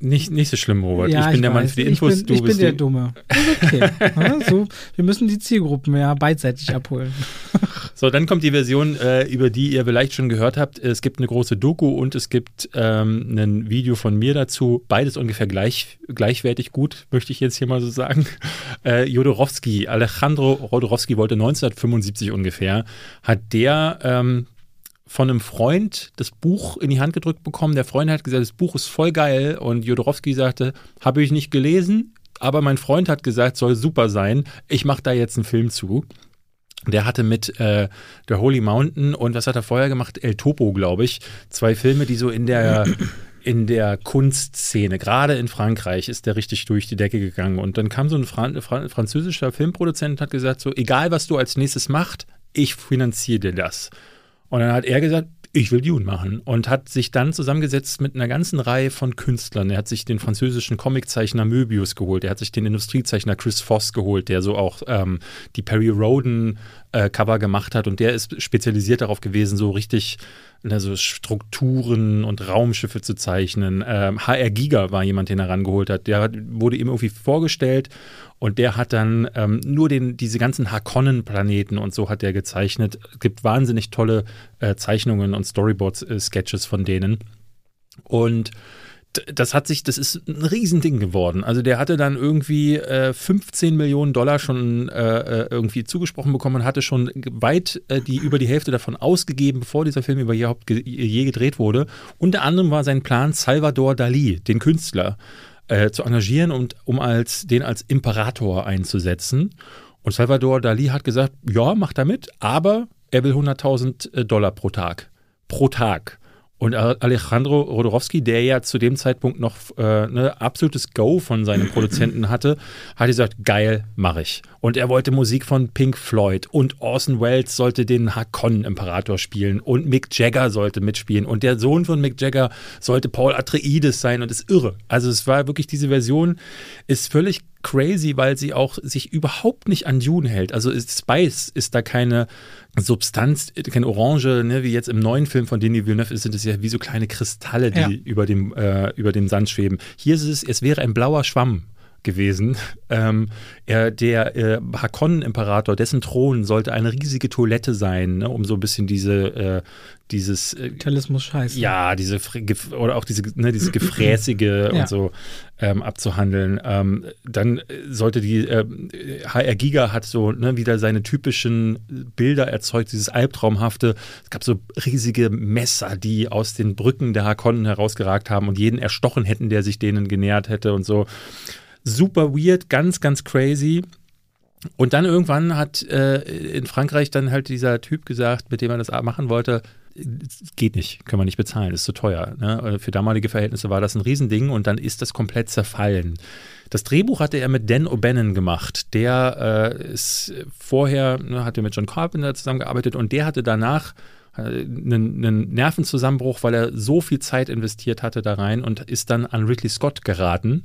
Nicht, nicht so schlimm, Robert. Ja, ich bin der Mann weiß. für die Infos, Ich bin, du ich bin bist der die. Dumme. Ist okay. So, wir müssen die Zielgruppen ja beidseitig abholen. So, dann kommt die Version, äh, über die ihr vielleicht schon gehört habt. Es gibt eine große Doku und es gibt ähm, ein Video von mir dazu. Beides ungefähr gleich, gleichwertig gut, möchte ich jetzt hier mal so sagen. Äh, Jodorowsky, Alejandro Jodorowsky wollte 1975 ungefähr, hat der ähm, von einem Freund das Buch in die Hand gedrückt bekommen. Der Freund hat gesagt, das Buch ist voll geil und Jodorowsky sagte, habe ich nicht gelesen, aber mein Freund hat gesagt, soll super sein. Ich mache da jetzt einen Film zu. Der hatte mit äh, der Holy Mountain und was hat er vorher gemacht? El Topo, glaube ich. Zwei Filme, die so in der in der Kunstszene, gerade in Frankreich, ist der richtig durch die Decke gegangen. Und dann kam so ein Fran Fran französischer Filmproduzent und hat gesagt: So, egal was du als nächstes machst, ich finanziere dir das. Und dann hat er gesagt, ich will Dune machen und hat sich dann zusammengesetzt mit einer ganzen Reihe von Künstlern. Er hat sich den französischen Comiczeichner Möbius geholt, er hat sich den Industriezeichner Chris Voss geholt, der so auch ähm, die Perry Roden äh, Cover gemacht hat und der ist spezialisiert darauf gewesen, so richtig ne, so Strukturen und Raumschiffe zu zeichnen. Ähm, HR Giga war jemand, den er rangeholt hat. Der hat, wurde ihm irgendwie vorgestellt und der hat dann ähm, nur den, diese ganzen Harkonnen-Planeten und so hat er gezeichnet. Es gibt wahnsinnig tolle äh, Zeichnungen und Storyboard-Sketches von denen. Und das hat sich, das ist ein Riesending geworden. Also der hatte dann irgendwie äh, 15 Millionen Dollar schon äh, äh, irgendwie zugesprochen bekommen und hatte schon weit äh, die über die Hälfte davon ausgegeben, bevor dieser Film überhaupt je gedreht wurde. Unter anderem war sein Plan, Salvador Dali, den Künstler, äh, zu engagieren und um als den als Imperator einzusetzen. Und Salvador Dali hat gesagt, ja, macht da mit, aber er will 100.000 Dollar pro Tag. Pro Tag. Und Alejandro Rodorowski, der ja zu dem Zeitpunkt noch äh, ne, absolutes Go von seinem Produzenten hatte, hat gesagt, geil, mache ich. Und er wollte Musik von Pink Floyd und Orson Welles sollte den Hakon-Imperator spielen und Mick Jagger sollte mitspielen und der Sohn von Mick Jagger sollte Paul Atreides sein und ist irre. Also es war wirklich, diese Version ist völlig crazy, weil sie auch sich überhaupt nicht an Dune hält. Also ist Spice ist da keine Substanz, keine Orange, ne, wie jetzt im neuen Film von Denis Villeneuve sind es ja wie so kleine Kristalle, die Ja. über, dem, äh, über dem Sand schweben. Hier ist es, es wäre ein blauer Schwamm gewesen. Ähm, er, der äh, Hakon-Imperator, dessen Thron sollte eine riesige Toilette sein, ne, um so ein bisschen diese, äh, dieses äh, Kapitalismus scheiße. ja, diese oder auch diese, ne, diese gefräßige Ja. und so ähm, abzuhandeln. Ähm, dann sollte die äh, HR Giga hat so ne, wieder seine typischen Bilder erzeugt, dieses Albtraumhafte. Es gab so riesige Messer, die aus den Brücken der Hakonnen herausgeragt haben und jeden erstochen hätten, der sich denen genähert hätte und so. Super weird, ganz, ganz crazy. Und dann irgendwann hat äh, in Frankreich dann halt dieser Typ gesagt, mit dem er das machen wollte, geht nicht, können wir nicht bezahlen, ist zu teuer. Ne? Für damalige Verhältnisse war das ein Riesending und dann ist das komplett zerfallen. Das Drehbuch hatte er mit Dan O'Bannon gemacht. Der äh, ist vorher, ne, hatte mit John Carpenter zusammengearbeitet und der hatte danach äh, einen, einen Nervenzusammenbruch, weil er so viel Zeit investiert hatte da rein und ist dann an Ridley Scott geraten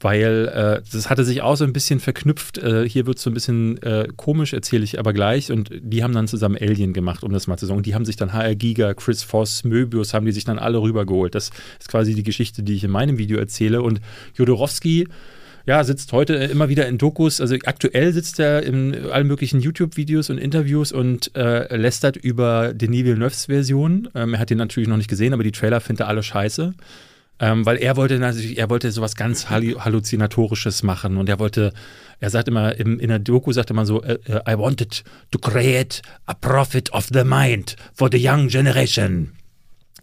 weil äh, das hatte sich auch so ein bisschen verknüpft. Äh, hier wird es so ein bisschen äh, komisch, erzähle ich aber gleich. Und die haben dann zusammen Alien gemacht, um das mal zu sagen. Und die haben sich dann HR Giga, Chris Voss, Möbius, haben die sich dann alle rübergeholt. Das ist quasi die Geschichte, die ich in meinem Video erzähle. Und Jodorowski, ja, sitzt heute immer wieder in Dokus. Also aktuell sitzt er in allen möglichen YouTube-Videos und Interviews und äh, lästert über Denis Villeneuves Version. Ähm, er hat den natürlich noch nicht gesehen, aber die Trailer findet er alle scheiße. Ähm, weil er wollte natürlich, er wollte sowas ganz hallu- halluzinatorisches machen und er wollte, er sagt immer, im, in der Doku sagt er mal so, äh, äh, I wanted to create a prophet of the mind for the young generation.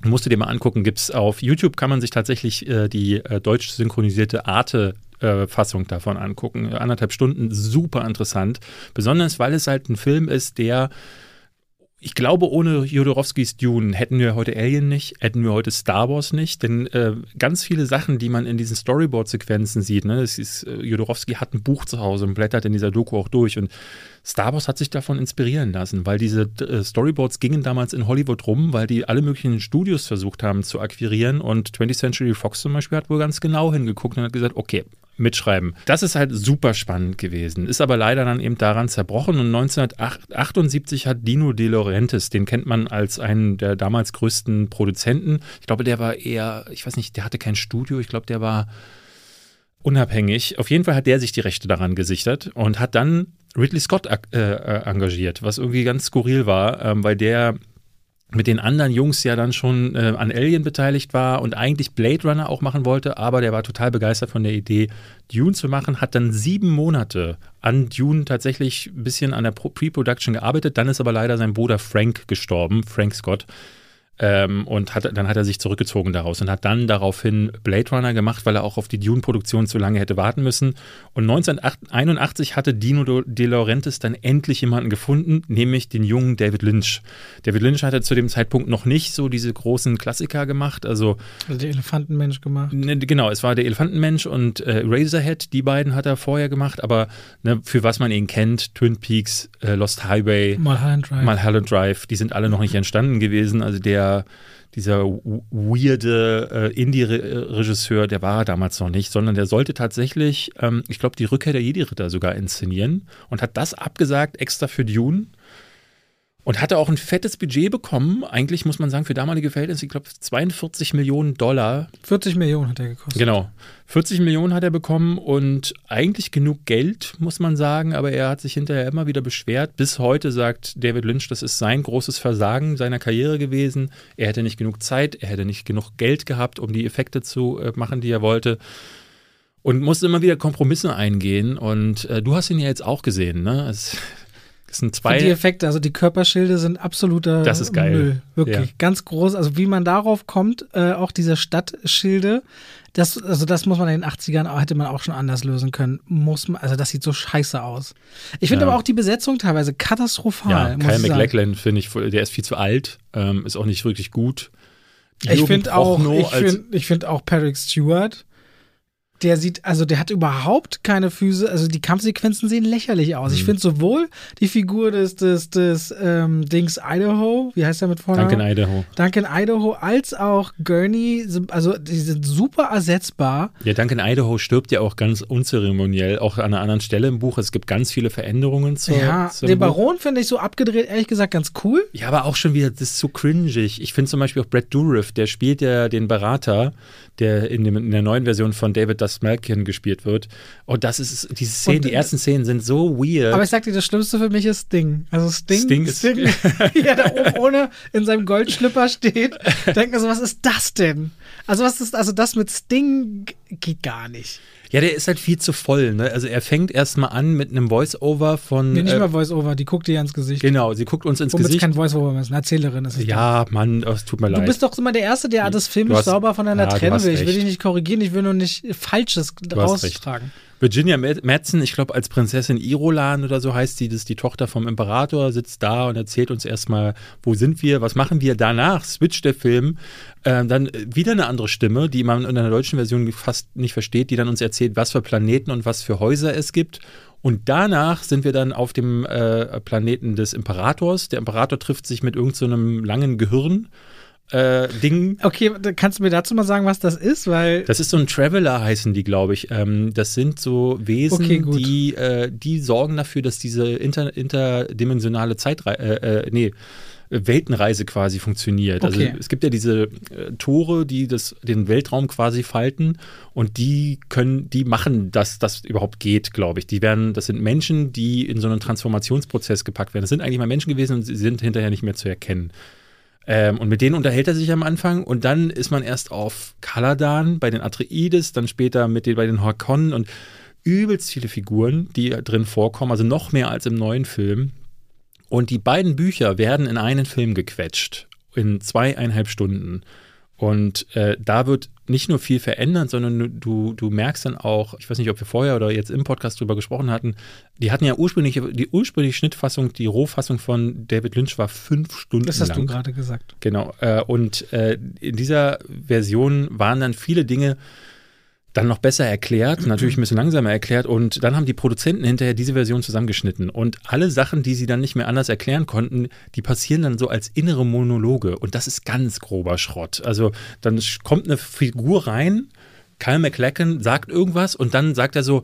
Musst du dir mal angucken, gibt's auf YouTube kann man sich tatsächlich äh, die äh, deutsch synchronisierte Arte äh, Fassung davon angucken. Anderthalb Stunden, super interessant. Besonders, weil es halt ein Film ist, der ich glaube, ohne Jodorowskis Dune hätten wir heute Alien nicht, hätten wir heute Star Wars nicht, denn äh, ganz viele Sachen, die man in diesen Storyboard-Sequenzen sieht, ne, das ist, äh, Jodorowsky hat ein Buch zu Hause und blättert in dieser Doku auch durch. Und Star Wars hat sich davon inspirieren lassen, weil diese äh, Storyboards gingen damals in Hollywood rum, weil die alle möglichen Studios versucht haben zu akquirieren. Und 20th Century Fox zum Beispiel hat wohl ganz genau hingeguckt und hat gesagt, okay, mitschreiben. Das ist halt super spannend gewesen, ist aber leider dann eben daran zerbrochen und 1978 hat Dino De Laurentiis, den kennt man als einen der damals größten Produzenten. Ich glaube, der war eher, ich weiß nicht, der hatte kein Studio, ich glaube, der war unabhängig. Auf jeden Fall hat der sich die Rechte daran gesichert und hat dann Ridley Scott äh, äh, engagiert, was irgendwie ganz skurril war, ähm, weil der mit den anderen Jungs ja dann schon äh, an Alien beteiligt war und eigentlich Blade Runner auch machen wollte, aber der war total begeistert von der Idee, Dune zu machen, hat dann sieben Monate an Dune tatsächlich ein bisschen an der Pre-Production gearbeitet, dann ist aber leider sein Bruder Frank gestorben, Frank Scott. Ähm, und hat, dann hat er sich zurückgezogen daraus und hat dann daraufhin Blade Runner gemacht, weil er auch auf die Dune-Produktion zu lange hätte warten müssen. Und 1981 hatte Dino De Laurentiis dann endlich jemanden gefunden, nämlich den jungen David Lynch. David Lynch hatte zu dem Zeitpunkt noch nicht so diese großen Klassiker gemacht. Also, also der Elefantenmensch gemacht. Ne, genau, es war der Elefantenmensch und äh, Razorhead, die beiden hat er vorher gemacht, aber ne, für was man ihn kennt, Twin Peaks, äh, Lost Highway, Mulholland Drive. Mulholland Drive, die sind alle noch nicht entstanden gewesen. Also der dieser, weirde äh, Indie-Regisseur, der war damals noch nicht, sondern der sollte tatsächlich, ähm, ich glaube, die Rückkehr der Jedi-Ritter sogar inszenieren und hat das abgesagt extra für Dune und hatte auch ein fettes Budget bekommen. Eigentlich muss man sagen, für damalige Verhältnisse, ich glaube, 42 Millionen Dollar. 40 Millionen hat er gekostet. Genau. 40 Millionen hat er bekommen und eigentlich genug Geld, muss man sagen, aber er hat sich hinterher immer wieder beschwert. Bis heute sagt David Lynch, das ist sein großes Versagen seiner Karriere gewesen. Er hätte nicht genug Zeit, er hätte nicht genug Geld gehabt, um die Effekte zu äh, machen, die er wollte und musste immer wieder Kompromisse eingehen. Und äh, du hast ihn ja jetzt auch gesehen, ne? Es, das sind zwei. die Effekte, also die Körperschilde sind absoluter das ist geil. Müll. Wirklich. Ja. Ganz groß. Also wie man darauf kommt, äh, auch diese Stadtschilde, das, also das muss man in den 80ern, hätte man auch schon anders lösen können. Muss man, also das sieht so scheiße aus. Ich finde ja. aber auch die Besetzung teilweise katastrophal. Ja, Kyle McLachlan finde ich, der ist viel zu alt, ähm, ist auch nicht wirklich gut. Jürgen ich finde auch, ich finde find auch Patrick Stewart der sieht, also der hat überhaupt keine Füße, also die Kampfsequenzen sehen lächerlich aus. Mhm. Ich finde sowohl die Figur des, des, des ähm, Dings Idaho, wie heißt er mit vorne? Duncan Idaho. Duncan Idaho, als auch Gurney, also die sind super ersetzbar. Ja, Duncan Idaho stirbt ja auch ganz unzeremoniell, auch an einer anderen Stelle im Buch. Es gibt ganz viele Veränderungen zur Ja, den Baron finde ich so abgedreht, ehrlich gesagt, ganz cool. Ja, aber auch schon wieder, das ist so cringig. Ich finde zum Beispiel auch Brad Dourif, der spielt ja den Berater, der in, dem, in der neuen Version von David das Malkin gespielt wird. Und das ist, diese Szenen, und, die ersten Szenen sind so weird. Aber ich sag dir, das Schlimmste für mich ist Sting. Also Sting, Sting, ist Sting ja, da oben ohne in seinem Goldschlipper steht, denken so, was ist das denn? Also was ist, also das mit Sting geht gar nicht. Ja, der ist halt viel zu voll. Ne? Also er fängt erstmal an mit einem Voice-Over von. Nee, nicht äh, mal Voice-Over, die guckt dir ins Gesicht. Genau, sie guckt uns ins Womit Gesicht. kein Voice-Over mehr ist, eine Erzählerin ist es. Ja, dann. Mann, es tut mir leid. Du bist doch immer der Erste, der das filmisch sauber voneinander ja, trennen will. Ich will dich nicht korrigieren, ich will nur nicht Falsches raustragen. Virginia Madsen, ich glaube als Prinzessin Irolan oder so heißt sie, das ist die Tochter vom Imperator, sitzt da und erzählt uns erstmal, wo sind wir, was machen wir danach, switcht der Film, äh, dann wieder eine andere Stimme, die man in der deutschen Version fast nicht versteht, die dann uns erzählt, was für Planeten und was für Häuser es gibt und danach sind wir dann auf dem äh, Planeten des Imperators. Der Imperator trifft sich mit irgendeinem so langen Gehirn äh, Ding. Okay, kannst du mir dazu mal sagen, was das ist? Weil das ist so ein Traveler, heißen die, glaube ich. Ähm, das sind so Wesen, okay, die, äh, die sorgen dafür, dass diese inter, interdimensionale Zeitreise, äh, äh, nee, Weltenreise quasi funktioniert. Also okay. Also es gibt ja diese äh, Tore, die das, den Weltraum quasi falten und die können, die machen, dass das überhaupt geht, glaube ich. Die werden, das sind Menschen, die in so einen Transformationsprozess gepackt werden. Das sind eigentlich mal Menschen gewesen und sie sind hinterher nicht mehr zu erkennen. Ähm, und mit denen unterhält er sich am Anfang und dann ist man erst auf Kaladan bei den Atreides, dann später mit den, bei den Horkonnen und übelst viele Figuren, die drin vorkommen, also noch mehr als im neuen Film. Und die beiden Bücher werden in einen Film gequetscht, in zweieinhalb Stunden. Und äh, da wird nicht nur viel verändern, sondern du, du merkst dann auch, ich weiß nicht, ob wir vorher oder jetzt im Podcast drüber gesprochen hatten, die hatten ja ursprünglich, die ursprüngliche Schnittfassung, die Rohfassung von David Lynch war fünf Stunden Das hast lang. du gerade gesagt. Genau. Äh, und äh, in dieser Version waren dann viele Dinge, dann noch besser erklärt, natürlich ein bisschen langsamer erklärt und dann haben die Produzenten hinterher diese Version zusammengeschnitten und alle Sachen, die sie dann nicht mehr anders erklären konnten, die passieren dann so als innere Monologe und das ist ganz grober Schrott. Also dann kommt eine Figur rein, Kyle McLachlan sagt irgendwas und dann sagt er so,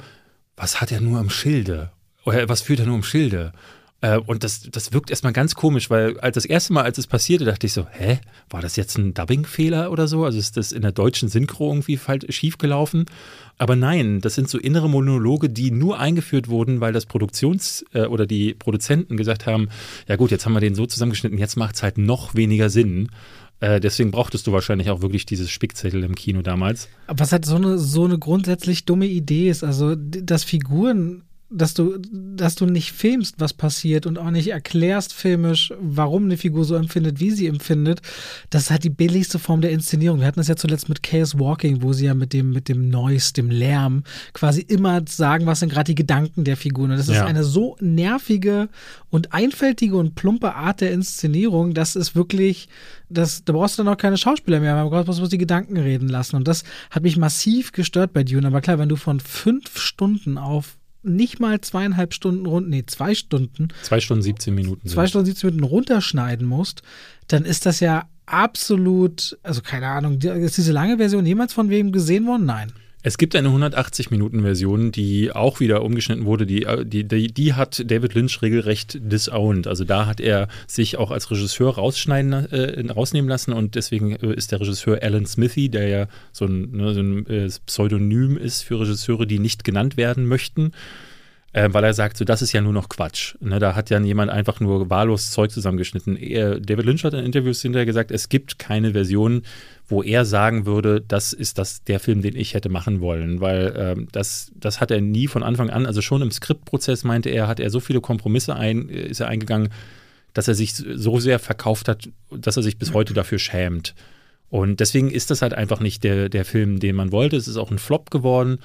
was hat er nur am Schilde? Oder was führt er nur am Schilde? Äh, und das, das wirkt erstmal ganz komisch, weil als das erste Mal, als es passierte, dachte ich so, hä, war das jetzt ein Dubbing-Fehler oder so? Also ist das in der deutschen Synchro irgendwie schief gelaufen? Aber nein, das sind so innere Monologe, die nur eingeführt wurden, weil das Produktions- äh, oder die Produzenten gesagt haben, ja gut, jetzt haben wir den so zusammengeschnitten, jetzt macht es halt noch weniger Sinn. Äh, deswegen brauchtest du wahrscheinlich auch wirklich dieses Spickzettel im Kino damals. Was halt so eine, so eine grundsätzlich dumme Idee ist, also dass Figuren dass du, dass du nicht filmst, was passiert und auch nicht erklärst filmisch, warum eine Figur so empfindet, wie sie empfindet, das ist halt die billigste Form der Inszenierung. Wir hatten das ja zuletzt mit Chaos Walking, wo sie ja mit dem, mit dem Noise, dem Lärm quasi immer sagen, was sind gerade die Gedanken der Figuren. Und das ist ja. eine so nervige und einfältige und plumpe Art der Inszenierung, das ist wirklich, das, da brauchst du dann auch keine Schauspieler mehr, man braucht bloß die Gedanken reden lassen. Und das hat mich massiv gestört bei Dune. Aber klar, wenn du von fünf Stunden auf nicht mal zweieinhalb Stunden rund, nee, zwei Stunden. Zwei Stunden 17 Minuten. Zwei Stunden 17 Minuten runterschneiden musst, dann ist das ja absolut, also keine Ahnung, ist diese lange Version jemals von wem gesehen worden? Nein. Es gibt eine 180-Minuten-Version, die auch wieder umgeschnitten wurde. Die, die, die, die, hat David Lynch regelrecht disowned. Also da hat er sich auch als Regisseur rausschneiden, äh, rausnehmen lassen und deswegen äh, ist der Regisseur Alan Smithy, der ja so ein, ne, so ein äh, Pseudonym ist für Regisseure, die nicht genannt werden möchten, äh, weil er sagt, so das ist ja nur noch Quatsch. Ne, da hat ja jemand einfach nur wahllos Zeug zusammengeschnitten. Er, David Lynch hat in Interviews hinterher gesagt, es gibt keine Version, wo er sagen würde, das ist das der Film, den ich hätte machen wollen, weil ähm, das, das hat er nie von Anfang an, also schon im Skriptprozess meinte er, hat er so viele Kompromisse ein, ist er eingegangen, dass er sich so sehr verkauft hat, dass er sich bis heute dafür schämt. Und deswegen ist das halt einfach nicht der, der Film, den man wollte. Es ist auch ein Flop geworden.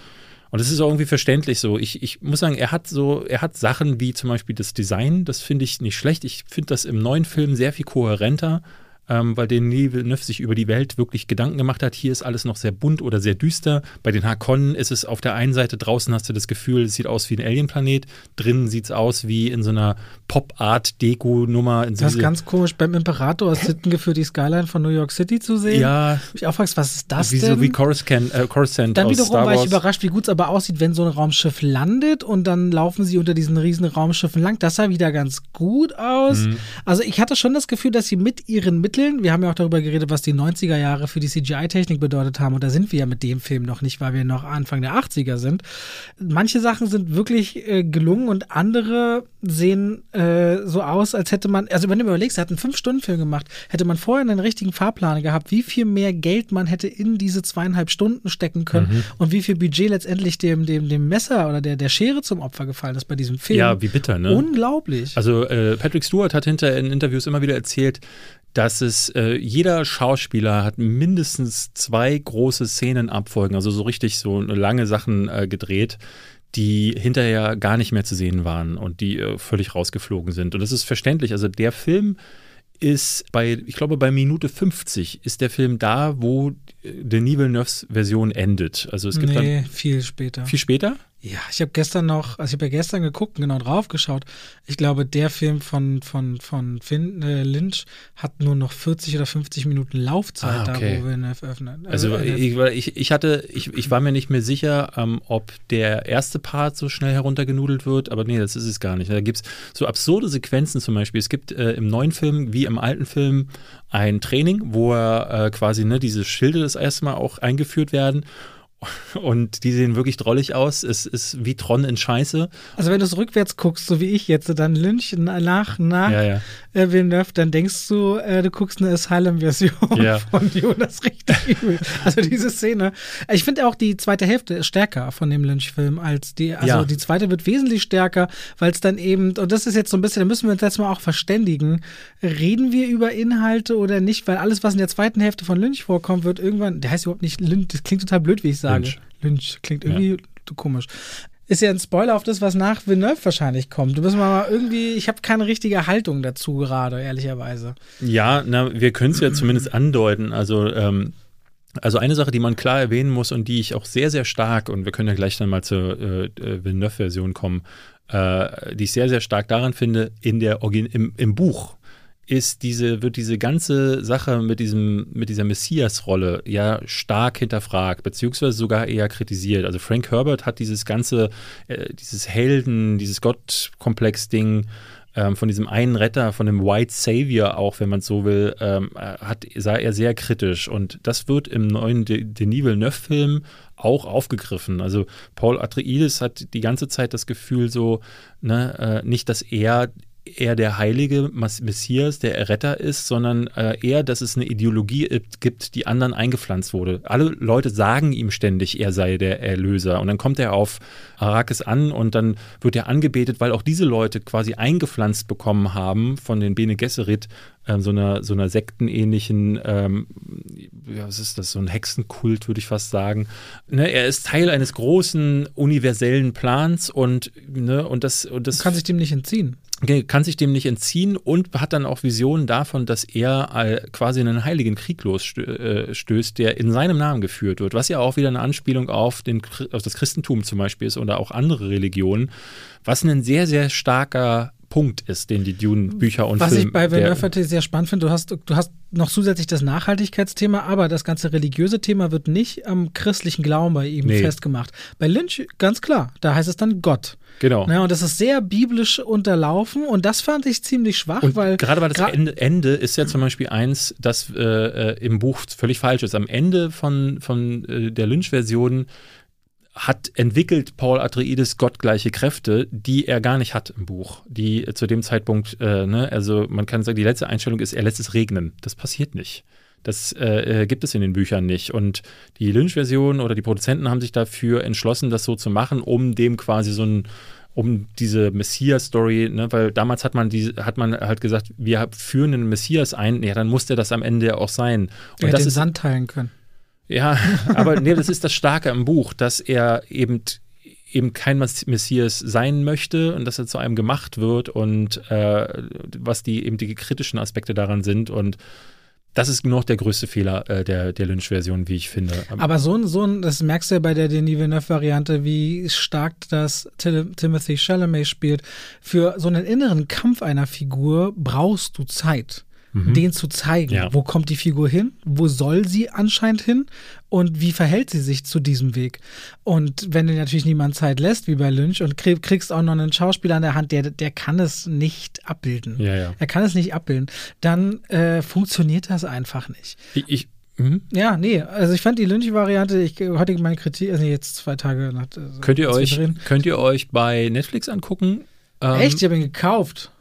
Und es ist auch irgendwie verständlich so. Ich, ich muss sagen, er hat so, er hat Sachen wie zum Beispiel das Design, das finde ich nicht schlecht. Ich finde das im neuen Film sehr viel kohärenter ähm, weil Denis Villeneuve sich über die Welt wirklich Gedanken gemacht hat. Hier ist alles noch sehr bunt oder sehr düster. Bei den Harkonnen ist es auf der einen Seite draußen hast du das Gefühl, es sieht aus wie ein Alienplanet. Drinnen sieht es aus wie in so einer Pop-Art-Deko-Nummer. Das ist ganz komisch. Beim Imperator ist Sittengefühl die Skyline von New York City zu sehen. Ja. Ich auch fragst, was ist das wie, denn? So wie Coruscant, äh, Coruscant Dann wiederum war ich überrascht, wie gut es aber aussieht, wenn so ein Raumschiff landet und dann laufen sie unter diesen riesen Raumschiffen lang. Das sah wieder ganz gut aus. Mhm. Also ich hatte schon das Gefühl, dass sie mit ihren Mitteln, wir haben ja auch darüber geredet, was die 90er Jahre für die CGI-Technik bedeutet haben und da sind wir ja mit dem Film noch nicht, weil wir noch Anfang der 80er sind. Manche Sachen sind wirklich äh, gelungen und andere sehen äh, so aus, als hätte man, also wenn du überlegst, er hat einen Fünf-Stunden-Film gemacht, hätte man vorher einen richtigen Fahrplan gehabt, wie viel mehr Geld man hätte in diese zweieinhalb Stunden stecken können mhm. und wie viel Budget letztendlich dem, dem, dem Messer oder der, der Schere zum Opfer gefallen ist bei diesem Film. Ja, wie bitter, ne? Unglaublich. Also äh, Patrick Stewart hat hinter in Interviews immer wieder erzählt, dass es äh, jeder Schauspieler hat mindestens zwei große Szenen abfolgen, also so richtig so lange Sachen äh, gedreht, die hinterher gar nicht mehr zu sehen waren und die äh, völlig rausgeflogen sind. Und das ist verständlich. Also der Film ist bei, ich glaube, bei Minute 50 ist der Film da, wo äh, Denis Villeneuves Version endet. Also es gibt nee, dann. viel später. Viel später? Ja, ich habe gestern noch, also ich habe ja gestern geguckt, genau drauf geschaut. Ich glaube, der Film von, von, von Finn, äh, Lynch hat nur noch 40 oder 50 Minuten Laufzeit, ah, okay. da wo wir öffnen. Also, also ich, ich, hatte, ich, ich war mir nicht mehr sicher, ähm, ob der erste Part so schnell heruntergenudelt wird, aber nee, das ist es gar nicht. Da gibt es so absurde Sequenzen zum Beispiel. Es gibt äh, im neuen Film wie im alten Film ein Training, wo er äh, quasi ne, diese Schilde das erste Mal auch eingeführt werden. Und die sehen wirklich drollig aus. Es ist wie Tron in Scheiße. Also wenn du es rückwärts guckst, so wie ich jetzt, dann Lynch nach, nach ja, ja. Äh, Villeneuve, dann denkst du, äh, du guckst eine Asylum-Version ja. von Jonas richtig übel. Also diese Szene. Ich finde auch die zweite Hälfte stärker von dem Lynch-Film als die, also ja. die zweite wird wesentlich stärker, weil es dann eben, und das ist jetzt so ein bisschen, da müssen wir uns jetzt mal auch verständigen, reden wir über Inhalte oder nicht, weil alles, was in der zweiten Hälfte von Lynch vorkommt, wird irgendwann, der heißt überhaupt nicht Lynch, das klingt total blöd, wie ich sage. Lynch. Lynch klingt irgendwie ja. komisch. Ist ja ein Spoiler auf das, was nach Villeneuve wahrscheinlich kommt. Du müssen mal irgendwie, ich habe keine richtige Haltung dazu gerade, ehrlicherweise. Ja, na, wir können es ja zumindest andeuten. Also, ähm, also eine Sache, die man klar erwähnen muss und die ich auch sehr, sehr stark, und wir können ja gleich dann mal zur äh, äh Villeneuve-Version kommen, äh, die ich sehr, sehr stark daran finde, in der im, im Buch ist diese, wird diese ganze Sache mit diesem, mit dieser Messias-Rolle ja stark hinterfragt, beziehungsweise sogar eher kritisiert. Also Frank Herbert hat dieses ganze, äh, dieses Helden, dieses Gottkomplex-Ding ähm, von diesem einen Retter, von dem White Savior auch, wenn man so will, ähm, hat, sah er sehr kritisch. Und das wird im neuen Denis Villeneuve-Film auch aufgegriffen. Also Paul Atreides hat die ganze Zeit das Gefühl so, ne, äh, nicht, dass er er der heilige Messias, der Erretter ist, sondern äh, eher, dass es eine Ideologie gibt, die anderen eingepflanzt wurde. Alle Leute sagen ihm ständig, er sei der Erlöser. Und dann kommt er auf Arrakis an und dann wird er angebetet, weil auch diese Leute quasi eingepflanzt bekommen haben von den Bene Gesserit, äh, so einer, so einer sektenähnlichen, ähm, ja, was ist das, so ein Hexenkult, würde ich fast sagen. Ne, er ist Teil eines großen universellen Plans und, ne, und das, und das. kann sich dem nicht entziehen kann sich dem nicht entziehen und hat dann auch Visionen davon, dass er quasi einen heiligen Krieg losstößt, der in seinem Namen geführt wird, was ja auch wieder eine Anspielung auf, den, auf das Christentum zum Beispiel ist oder auch andere Religionen, was ein sehr, sehr starker Punkt ist, den die Dune-Bücher und Was Film, ich bei Villeneuve sehr spannend finde, du hast, du hast noch zusätzlich das Nachhaltigkeitsthema, aber das ganze religiöse Thema wird nicht am christlichen Glauben bei ihm nee. festgemacht. Bei Lynch ganz klar, da heißt es dann Gott. Genau. Ja, und das ist sehr biblisch unterlaufen und das fand ich ziemlich schwach, und weil. Gerade weil das Ende, Ende, ist ja zum Beispiel eins, das äh, äh, im Buch völlig falsch ist. Am Ende von, von äh, der Lynch-Version hat entwickelt Paul Atreides gottgleiche Kräfte, die er gar nicht hat im Buch. Die zu dem Zeitpunkt, äh, ne, also man kann sagen, die letzte Einstellung ist, er lässt es regnen. Das passiert nicht. Das äh, äh gibt es in den Büchern nicht. Und die Lynch-Version oder die Produzenten haben sich dafür entschlossen, das so zu machen, um dem quasi so ein um diese Messias-Story, ne, weil damals hat man die, hat man halt gesagt, wir führen einen Messias ein, ja, dann muss der das am Ende auch sein. Und er das den ist, Sand teilen können. Ja, aber nee, das ist das Starke im Buch, dass er eben eben kein Messias sein möchte und dass er zu einem gemacht wird und äh, was die eben die kritischen Aspekte daran sind und das ist noch der größte Fehler äh, der, der Lynch-Version, wie ich finde. Aber so ein, so ein, das merkst du ja bei der Denis Villeneuve-Variante, wie stark das Tim Timothy Chalamet spielt. Für so einen inneren Kampf einer Figur brauchst du Zeit mhm. den zu zeigen. Ja. Wo kommt die Figur hin? Wo soll sie anscheinend hin? Und wie verhält sie sich zu diesem Weg? Und wenn du natürlich niemand Zeit lässt, wie bei Lynch, und kriegst auch noch einen Schauspieler an der Hand, der, der kann es nicht abbilden. Ja, ja. Er kann es nicht abbilden. Dann äh, funktioniert das einfach nicht. Ich, ich Mhm. Ja, nee, also ich fand die Lynch-Variante, ich heute meine Kritik, also jetzt zwei Tage nach. Also könnt ihr euch, könnt ihr euch bei Netflix angucken? Ähm, Echt? Ich habe ihn gekauft.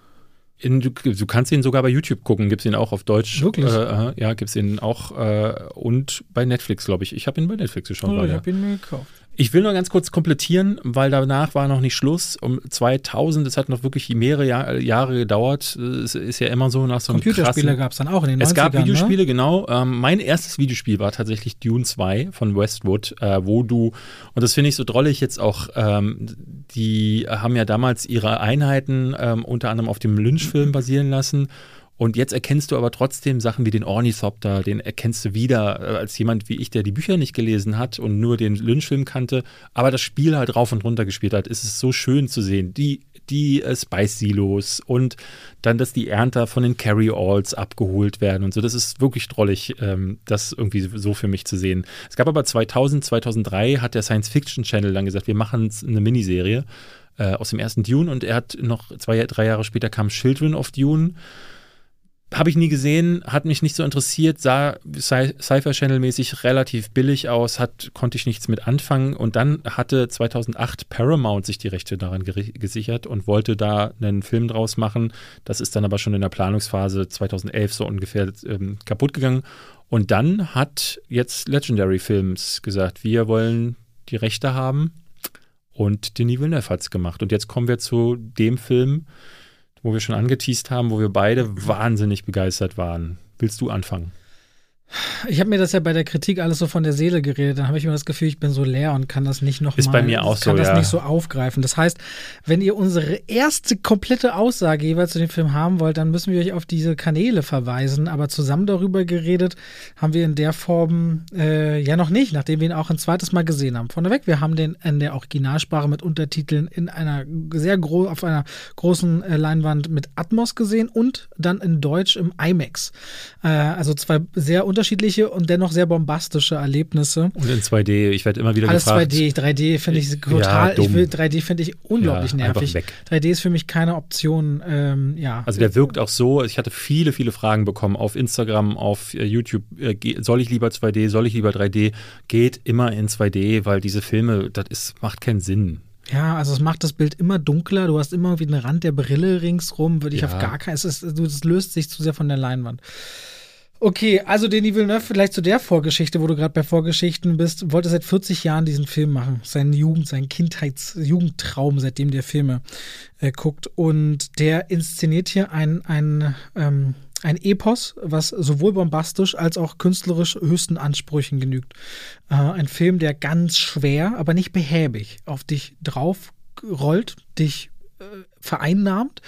In, du, du, kannst ihn sogar bei YouTube gucken, gibt es ihn auch auf Deutsch. Wirklich? Äh, ja, gibt es ihn auch äh, und bei Netflix, glaube ich. Ich habe ihn bei Netflix geschaut. Oh, ich habe ihn mir gekauft. Ich will nur ganz kurz komplettieren, weil danach war noch nicht Schluss. Um 2000, es hat noch wirklich mehrere Jahr, Jahre gedauert. Es ist ja immer so nach so einem Computerspiele gab es dann auch in den 90ern. Es gab Videospiele, ne? genau. Ähm, mein erstes Videospiel war tatsächlich Dune 2 von Westwood, äh, wo du, und das finde ich so drollig jetzt auch, ähm, die haben ja damals ihre Einheiten ähm, unter anderem auf dem Lynch-Film basieren lassen. Und jetzt erkennst du aber trotzdem Sachen wie den Ornithopter, den erkennst du wieder äh, als jemand wie ich, der die Bücher nicht gelesen hat und nur den Lynch-Film kannte, aber das Spiel halt rauf und runter gespielt hat. Ist es so schön zu sehen. Die, die äh, Spice-Silos und dann, dass die Ernter von den Carry-Alls abgeholt werden und so. Das ist wirklich drollig, ähm, das irgendwie so für mich zu sehen. Es gab aber 2000, 2003 hat der Science-Fiction-Channel dann gesagt, wir machen eine Miniserie äh, aus dem ersten Dune und er hat noch zwei, drei Jahre später kam Children of Dune habe ich nie gesehen, hat mich nicht so interessiert, sah Cypher Channel mäßig relativ billig aus, hat, konnte ich nichts mit anfangen und dann hatte 2008 Paramount sich die Rechte daran gesichert und wollte da einen Film draus machen. Das ist dann aber schon in der Planungsphase 2011 so ungefähr ähm, kaputt gegangen und dann hat jetzt Legendary Films gesagt, wir wollen die Rechte haben und Denis Villeneuve hat es gemacht und jetzt kommen wir zu dem Film, wo wir schon angeteased haben, wo wir beide wahnsinnig begeistert waren. Willst du anfangen? Ich habe mir das ja bei der Kritik alles so von der Seele geredet. Dann habe ich immer das Gefühl, ich bin so leer und kann das nicht noch Ist bei mir auch kann so, das ja. nicht so aufgreifen. Das heißt, wenn ihr unsere erste komplette Aussage jeweils zu dem Film haben wollt, dann müssen wir euch auf diese Kanäle verweisen. Aber zusammen darüber geredet haben wir in der Form äh, ja noch nicht, nachdem wir ihn auch ein zweites Mal gesehen haben. Vorneweg, wir haben den in der Originalsprache mit Untertiteln in einer sehr groß auf einer großen äh, Leinwand mit Atmos gesehen und dann in Deutsch im IMAX. Äh, also zwei sehr unterschiedliche und dennoch sehr bombastische Erlebnisse. Und in 2D, ich werde immer wieder Alles gefragt. 2D, 3D finde ich total, dumm. ich will 3D finde ich unglaublich Ja, nervig. weg. 3D ist für mich keine Option, ähm, ja. Also der wirkt auch so, ich hatte viele, viele Fragen bekommen auf Instagram, auf äh, YouTube, äh, soll ich lieber 2D, soll ich lieber 3D? Geht immer in 2D, weil diese Filme, das ist, macht keinen Sinn. Ja, also es macht das Bild immer dunkler, du hast immer irgendwie den Rand der Brille ringsrum, würde ich Ja. auf gar keinen, es ist, es löst sich zu sehr von der Leinwand. Okay, also Denis Villeneuve, vielleicht zu der Vorgeschichte, wo du gerade bei Vorgeschichten bist, wollte seit 40 Jahren diesen Film machen. Sein Jugend, sein Kindheits-Jugendtraum, seitdem der Filme äh, guckt. Und der inszeniert hier ein, ein, ähm, ein Epos, was sowohl bombastisch als auch künstlerisch höchsten Ansprüchen genügt. Äh, ein Film, der ganz schwer, aber nicht behäbig auf dich drauf rollt, dich äh, vereinnahmt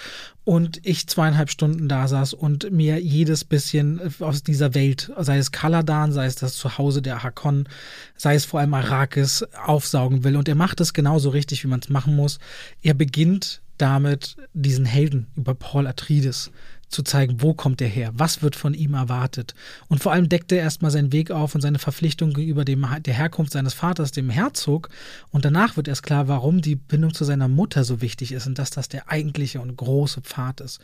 und ich zweieinhalb Stunden da saß und mir jedes bisschen aus dieser Welt, sei es Kaladan, sei es das Zuhause der Hakon, sei es vor allem Arrakis, aufsaugen will. Und er macht es genauso richtig, wie man es machen muss. Er beginnt damit, diesen Helden über Paul Atreides zu zeigen, wo kommt er her, was wird von ihm erwartet. Und vor allem deckt er erstmal seinen Weg auf und seine Verpflichtung gegenüber dem, der Herkunft seines Vaters, dem Herzog. Und danach wird erst klar, warum die Bindung zu seiner Mutter so wichtig ist und dass das der eigentliche und große Pfad ist.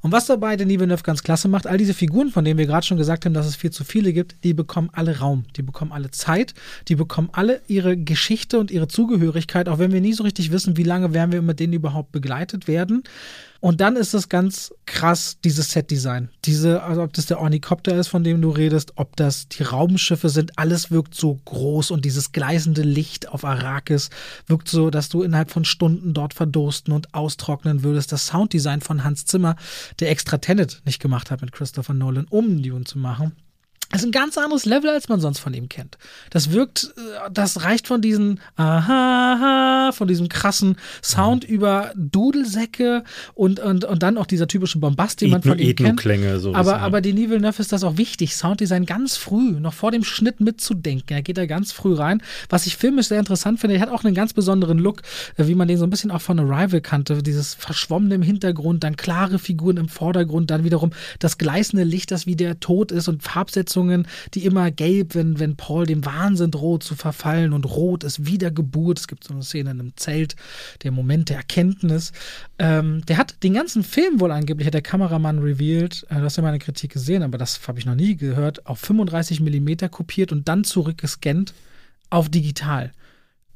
Und was dabei Denis Villeneuve ganz klasse macht, all diese Figuren, von denen wir gerade schon gesagt haben, dass es viel zu viele gibt, die bekommen alle Raum, die bekommen alle Zeit, die bekommen alle ihre Geschichte und ihre Zugehörigkeit, auch wenn wir nie so richtig wissen, wie lange werden wir mit denen überhaupt begleitet werden. Und dann ist es ganz krass, dieses Set-Design. Diese, also ob das der Ornikopter ist, von dem du redest, ob das die Raumschiffe sind, alles wirkt so groß und dieses gleißende Licht auf Arrakis wirkt so, dass du innerhalb von Stunden dort verdursten und austrocknen würdest. Das Sounddesign von Hans Zimmer, der extra Tenet nicht gemacht hat mit Christopher Nolan, um Dune zu machen. Das ist ein ganz anderes Level, als man sonst von ihm kennt. Das wirkt, äh, das reicht von diesen Aha, von diesem krassen Sound über Dudelsäcke und, und, und dann auch dieser typische Bombast, den man Ethno- von ihm kennt. Ethno-Klänge, so aber, ja. aber Denis Villeneuve ist das auch wichtig, Sounddesign ganz früh, noch vor dem Schnitt mitzudenken. Er geht da ganz früh rein. Was ich filmisch sehr interessant finde, er hat auch einen ganz besonderen Look, äh, wie man den so ein bisschen auch von Arrival kannte. Dieses Verschwommene im Hintergrund, dann klare Figuren im Vordergrund, dann wiederum das gleißende Licht, das wie der Tod ist und Farbsetzungen, die immer gelb, wenn, wenn Paul dem Wahnsinn droht zu verfallen und rot ist Wiedergeburt. Es gibt so eine Szene in einem Zelt, der Moment der Erkenntnis. Ähm, der hat den ganzen Film wohl angeblich, hat der Kameramann revealed, äh, du hast ja meine Kritik gesehen, aber das habe ich noch nie gehört, auf 35 Millimeter kopiert und dann zurückgescannt auf digital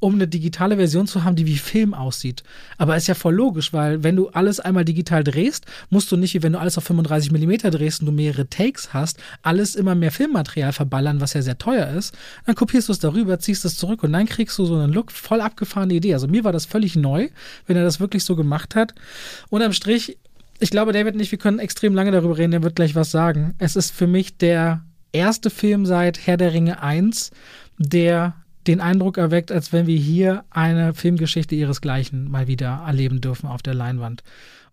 um eine digitale Version zu haben, die wie Film aussieht. Aber ist ja voll logisch, weil wenn du alles einmal digital drehst, musst du nicht, wie wenn du alles auf 35 mm drehst und du mehrere Takes hast, alles immer mehr Filmmaterial verballern, was ja sehr teuer ist. Dann kopierst du es darüber, ziehst es zurück und dann kriegst du so einen Look, voll abgefahrene Idee. Also mir war das völlig neu, wenn er das wirklich so gemacht hat. Unterm Strich, ich glaube, David nicht, wir können extrem lange darüber reden, der wird gleich was sagen. Es ist für mich der erste Film seit Herr der Ringe 1, der den Eindruck erweckt, als wenn wir hier eine Filmgeschichte ihresgleichen mal wieder erleben dürfen auf der Leinwand.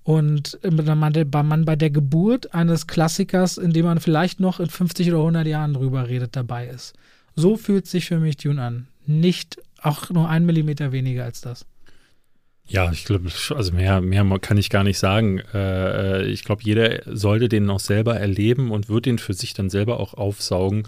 Und man bei der Geburt eines Klassikers, in dem man vielleicht noch in 50 oder 100 Jahren drüber redet, dabei ist. So fühlt sich für mich Dune an. Nicht auch nur ein Millimeter weniger als das. Ja, ich glaube, also mehr, mehr kann ich gar nicht sagen. Äh, ich glaube, jeder sollte den noch selber erleben und wird den für sich dann selber auch aufsaugen.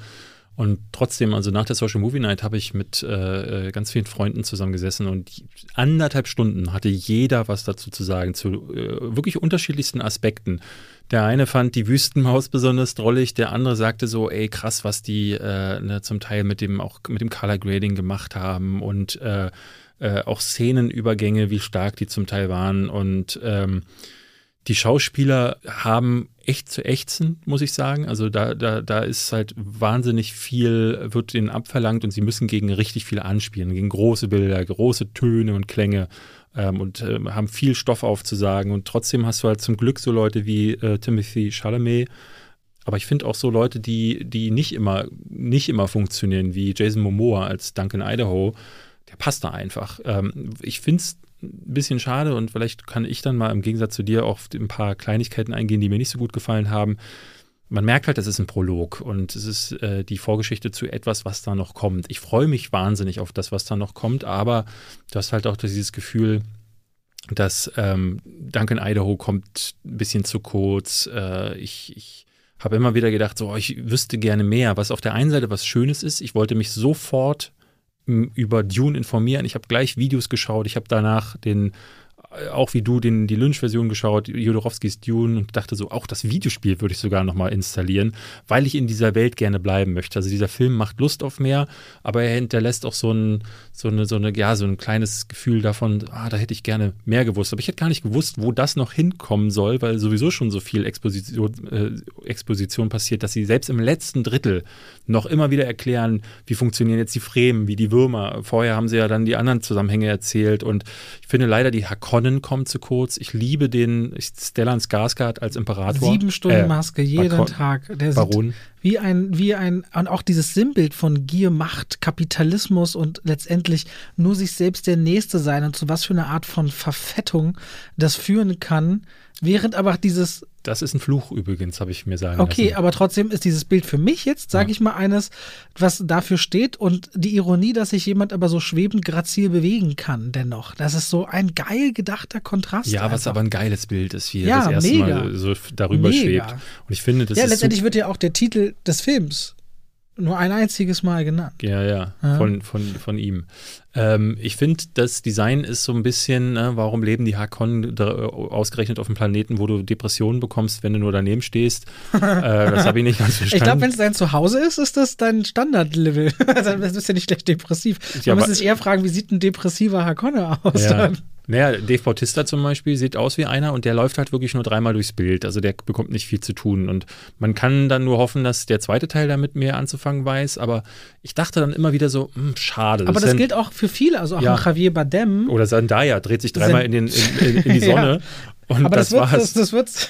Und trotzdem, also nach der Social Movie Night habe ich mit äh, ganz vielen Freunden zusammengesessen und anderthalb Stunden hatte jeder was dazu zu sagen, zu äh, wirklich unterschiedlichsten Aspekten. Der eine fand die Wüstenmaus besonders drollig, der andere sagte so, ey krass, was die äh, ne, zum Teil mit dem auch mit dem Color Grading gemacht haben und äh, äh, auch Szenenübergänge, wie stark die zum Teil waren und ähm, die Schauspieler haben echt zu ächzen, muss ich sagen. Also da, da, da ist halt wahnsinnig viel, wird ihnen abverlangt und sie müssen gegen richtig viel anspielen, gegen große Bilder, große Töne und Klänge ähm, und äh, haben viel Stoff aufzusagen. Und trotzdem hast du halt zum Glück so Leute wie äh, Timothy Chalamet Aber ich finde auch so Leute, die, die nicht immer, nicht immer funktionieren, wie Jason Momoa als Duncan Idaho, der passt da einfach. Ähm, ich finde es ein bisschen schade und vielleicht kann ich dann mal im Gegensatz zu dir auf ein paar Kleinigkeiten eingehen, die mir nicht so gut gefallen haben. Man merkt halt, das ist ein Prolog und es ist äh, die Vorgeschichte zu etwas, was da noch kommt. Ich freue mich wahnsinnig auf das, was da noch kommt, aber du hast halt auch dieses Gefühl, dass ähm, Duncan Idaho kommt ein bisschen zu kurz. Äh, ich, ich habe immer wieder gedacht, so, ich wüsste gerne mehr, was auf der einen Seite was Schönes ist. Ich wollte mich sofort über Dune informieren. Ich habe gleich Videos geschaut. Ich habe danach den auch wie du den, die Lynch-Version geschaut, Jodorowskis Dune und dachte so, auch das Videospiel würde ich sogar nochmal installieren, weil ich in dieser Welt gerne bleiben möchte. Also dieser Film macht Lust auf mehr, aber er hinterlässt auch so ein, so eine, so eine, ja, so ein kleines Gefühl davon, ah, da hätte ich gerne mehr gewusst. Aber ich hätte gar nicht gewusst, wo das noch hinkommen soll, weil sowieso schon so viel Exposition, äh, Exposition passiert, dass sie selbst im letzten Drittel noch immer wieder erklären, wie funktionieren jetzt die Fremen, wie die Würmer. Vorher haben sie ja dann die anderen Zusammenhänge erzählt und ich finde leider die Hakon Conan kommt zu kurz. Ich liebe den Stellan Skarsgård als Imperator. Sieben Stunden äh, Maske jeden Bakon, Tag. Der Baron. wie ein, wie ein, und auch dieses Sinnbild von Gier, Macht, Kapitalismus und letztendlich nur sich selbst der Nächste sein und zu was für eine Art von Verfettung das führen kann, während aber dieses das ist ein Fluch übrigens, habe ich mir sagen okay, lassen. aber trotzdem ist dieses Bild für mich jetzt, sage ja. ich mal, eines, was dafür steht und die Ironie, dass sich jemand aber so schwebend grazil bewegen kann dennoch. Das ist so ein geil gedachter Kontrast. Ja, einfach. was aber ein geiles Bild ist, wie er ja, das erste mega. Mal so darüber mega. schwebt. Und ich finde, das ja, ist letztendlich wird ja auch der Titel des Films nur ein einziges Mal genannt. Ja, ja, ja. Von, von, von ihm. Ähm, ich finde, das Design ist so ein bisschen, ne, warum leben die Hakon ausgerechnet auf dem Planeten, wo du Depressionen bekommst, wenn du nur daneben stehst? äh, das habe ich nicht ganz verstanden. Ich glaube, wenn es dein Zuhause ist, ist das dein Standardlevel. Dann bist du ja nicht schlecht depressiv. Ja, Man muss sich eher fragen, wie sieht ein depressiver Hakonne aus? Ja. Dann? Naja, Dave Bautista zum Beispiel sieht aus wie einer und der läuft halt wirklich nur dreimal durchs Bild. Also der bekommt nicht viel zu tun. Und man kann dann nur hoffen, dass der zweite Teil damit mehr anzufangen weiß. Aber ich dachte dann immer wieder so, mh, hm, schade. Aber das, das gilt auch für viele, also auch ja. Javier Bardem. Oder Zendaya dreht sich dreimal in, den, in, in, in die Sonne. ja. Und aber das, das war's. Das, das wird's.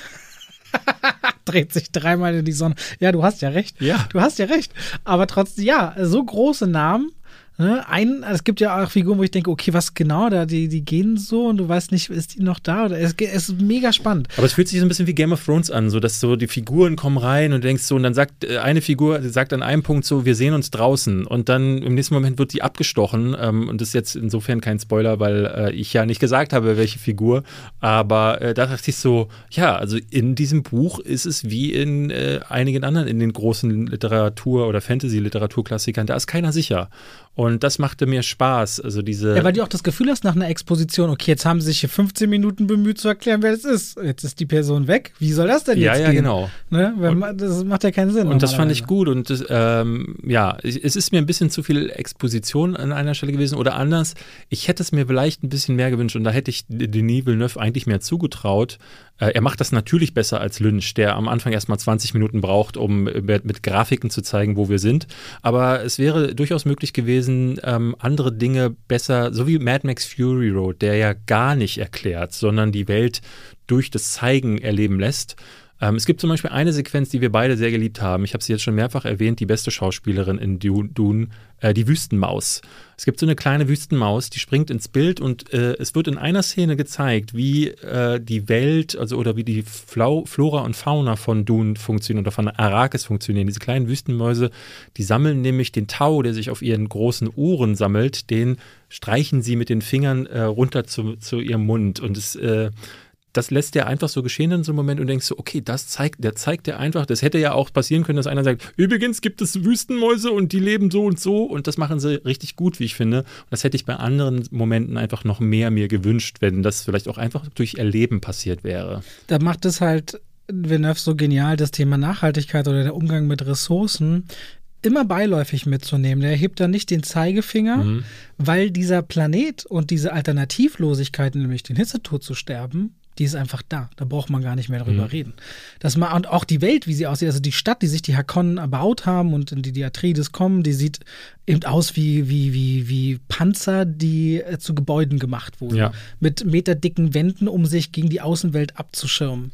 dreht sich dreimal in die Sonne. Ja, du hast ja recht. Ja. Du hast ja recht. Aber trotzdem, ja, so große Namen Ne? Ein, es gibt ja auch Figuren, wo ich denke, okay, was genau, da, die, die gehen so und du weißt nicht, ist die noch da? Oder es, es ist mega spannend. Aber es fühlt sich so ein bisschen wie Game of Thrones an, so dass so die Figuren kommen rein und du denkst so, und dann sagt äh, eine Figur, sagt an einem Punkt so, wir sehen uns draußen und dann im nächsten Moment wird die abgestochen ähm, und das ist jetzt insofern kein Spoiler, weil äh, ich ja nicht gesagt habe, welche Figur, aber äh, da dachte ich so, ja, also in diesem Buch ist es wie in äh, einigen anderen, in den großen Literatur- oder Fantasy-Literaturklassikern, da ist keiner sicher. Und das machte mir Spaß. Also diese. Ja, weil du auch das Gefühl hast nach einer Exposition, okay, jetzt haben sie sich hier 15 Minuten bemüht zu erklären, wer es ist. Jetzt ist die Person weg. Wie soll das denn jetzt ja, ja, gehen? Ja, genau. Ne? Und, das macht ja keinen Sinn. Und das fand ich gut. Und das, ähm, ja, es ist mir ein bisschen zu viel Exposition an einer Stelle gewesen. Oder anders, ich hätte es mir vielleicht ein bisschen mehr gewünscht. Und da hätte ich Denis Villeneuve eigentlich mehr zugetraut. Äh, er macht das natürlich besser als Lynch, der am Anfang erst mal 20 Minuten braucht, um mit, mit Grafiken zu zeigen, wo wir sind. Aber es wäre durchaus möglich gewesen, gewesen, ähm, andere Dinge besser, so wie Mad Max Fury Road, der ja gar nicht erklärt, sondern die Welt durch das Zeigen erleben lässt. Ähm, es gibt zum Beispiel eine Sequenz, die wir beide sehr geliebt haben. Ich habe sie jetzt schon mehrfach erwähnt, die beste Schauspielerin in Dune, äh, die Wüstenmaus. Es gibt so eine kleine Wüstenmaus, die springt ins Bild und äh, es wird in einer Szene gezeigt, wie äh, die Welt, also oder wie die Flau Flora und Fauna von Dune funktionieren oder von Arrakis funktionieren. Diese kleinen Wüstenmäuse, die sammeln nämlich den Tau, der sich auf ihren großen Ohren sammelt, den streichen sie mit den Fingern äh, runter zu, zu ihrem Mund und es äh, das lässt der einfach so geschehen in so einem Moment und denkst so, okay, das zeigt, der zeigt der einfach, das hätte ja auch passieren können, dass einer sagt, übrigens gibt es Wüstenmäuse und die leben so und so und das machen sie richtig gut, wie ich finde. Und das hätte ich bei anderen Momenten einfach noch mehr mir gewünscht, wenn das vielleicht auch einfach durch Erleben passiert wäre. Da macht es halt Villeneuve so genial, das Thema Nachhaltigkeit oder der Umgang mit Ressourcen immer beiläufig mitzunehmen. Der hebt da nicht den Zeigefinger, mhm. weil dieser Planet und diese Alternativlosigkeit, nämlich den Hitzetod zu sterben, die ist einfach da. Da braucht man gar nicht mehr drüber mhm. reden. Das mal, und auch die Welt, wie sie aussieht, also die Stadt, die sich die Hakonnen erbaut haben und in die die Atreides kommen, die sieht eben aus wie, wie, wie, wie Panzer, die äh, zu Gebäuden gemacht wurden. Ja. Mit meterdicken Wänden, um sich gegen die Außenwelt abzuschirmen.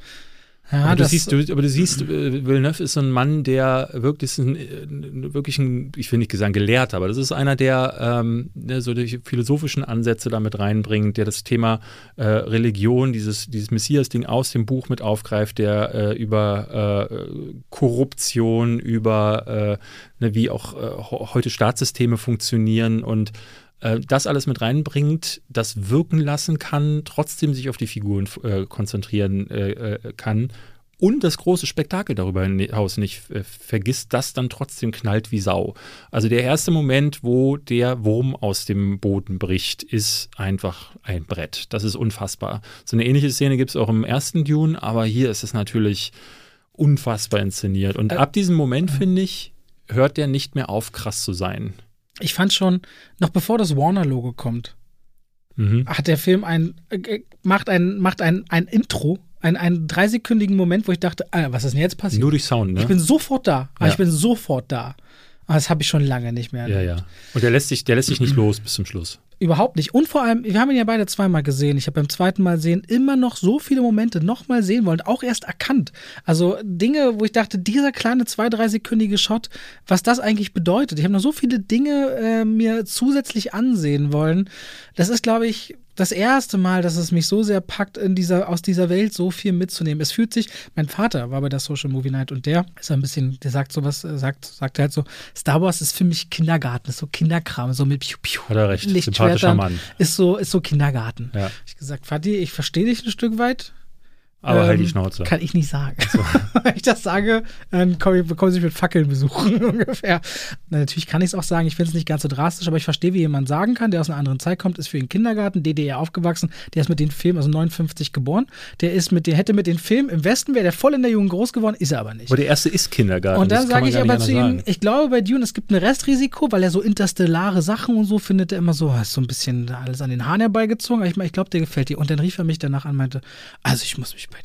Ja, aber, du siehst, du, aber du siehst, äh, Villeneuve ist so ein Mann, der wirklich, ein, äh, wirklich ein, ich will nicht sagen Gelehrter, aber das ist einer, der, ähm, der so die philosophischen Ansätze damit reinbringt, der das Thema äh, Religion, dieses, dieses Messias-Ding aus dem Buch mit aufgreift, der äh, über äh, Korruption, über äh, ne, wie auch äh, heute Staatssysteme funktionieren und äh, das alles mit reinbringt, das wirken lassen kann, trotzdem sich auf die Figuren äh, konzentrieren äh, äh, kann und das große Spektakel darüber hinaus nicht äh, vergisst, das dann trotzdem knallt wie Sau. Also der erste Moment, wo der Wurm aus dem Boden bricht, ist einfach ein Brett. Das ist unfassbar. So eine ähnliche Szene gibt es auch im ersten Dune, aber hier ist es natürlich unfassbar inszeniert. Und ab diesem Moment, finde ich, hört der nicht mehr auf, krass zu sein. Ich fand schon, noch bevor das Warner-Logo kommt, Mhm. hat der Film ein, äh, macht ein, macht ein, ein Intro, ein, einen dreisekündigen Moment, wo ich dachte, ah, was ist denn jetzt passiert? Nur durch Sound, ne? Ich bin sofort da. Ah, Ja. Ich bin sofort da. Aber das habe ich schon lange nicht mehr. ja, ja. Und der lässt sich, der lässt sich nicht los bis zum Schluss. Überhaupt nicht. Und vor allem, wir haben ihn ja beide zweimal gesehen. Ich habe beim zweiten Mal sehen immer noch so viele Momente nochmal sehen wollen, auch erst erkannt. Also Dinge, wo ich dachte, dieser kleine zwei, drei sekündige Shot, was das eigentlich bedeutet. Ich habe noch so viele Dinge äh, mir zusätzlich ansehen wollen. Das ist, glaube ich, das erste Mal, dass es mich so sehr packt, in dieser, aus dieser Welt so viel mitzunehmen. Es fühlt sich, mein Vater war bei der Social Movie Night und der ist ein bisschen, der sagt sowas, äh, sagt, sagt halt so, Star Wars ist für mich Kindergarten, ist so Kinderkram, so mit Piu Piu. Hat er recht. Sympathischer Mann. Ist so, ist so Kindergarten. Ja. Ich gesagt, Vati, ich verstehe dich ein Stück weit. Aber halt die Ähm, Schnauze. Kann ich nicht sagen. Wenn ich das sage, dann komm, bekommen sie mich mit Fackeln besuchen ungefähr. Na, natürlich kann ich es auch sagen, ich finde es nicht ganz so drastisch, aber ich verstehe, wie jemand sagen kann, der aus einer anderen Zeit kommt, ist für ihn Kindergarten, DDR aufgewachsen, der ist mit den Filmen, also 59 geboren, der ist mit, der hätte mit den Filmen im Westen, wäre der voll in der Jugend groß geworden, ist er aber nicht. Aber der erste ist Kindergarten. Und dann sage ich aber zu ihm, sagen. ich glaube bei Dune, es gibt ein Restrisiko, weil er so interstellare Sachen und so findet er immer so, ist so ein bisschen alles an den Haaren herbeigezogen. Aber ich, meine, ich glaube, der gefällt dir. Und dann rief er mich danach an und meinte, also ich muss mich bei.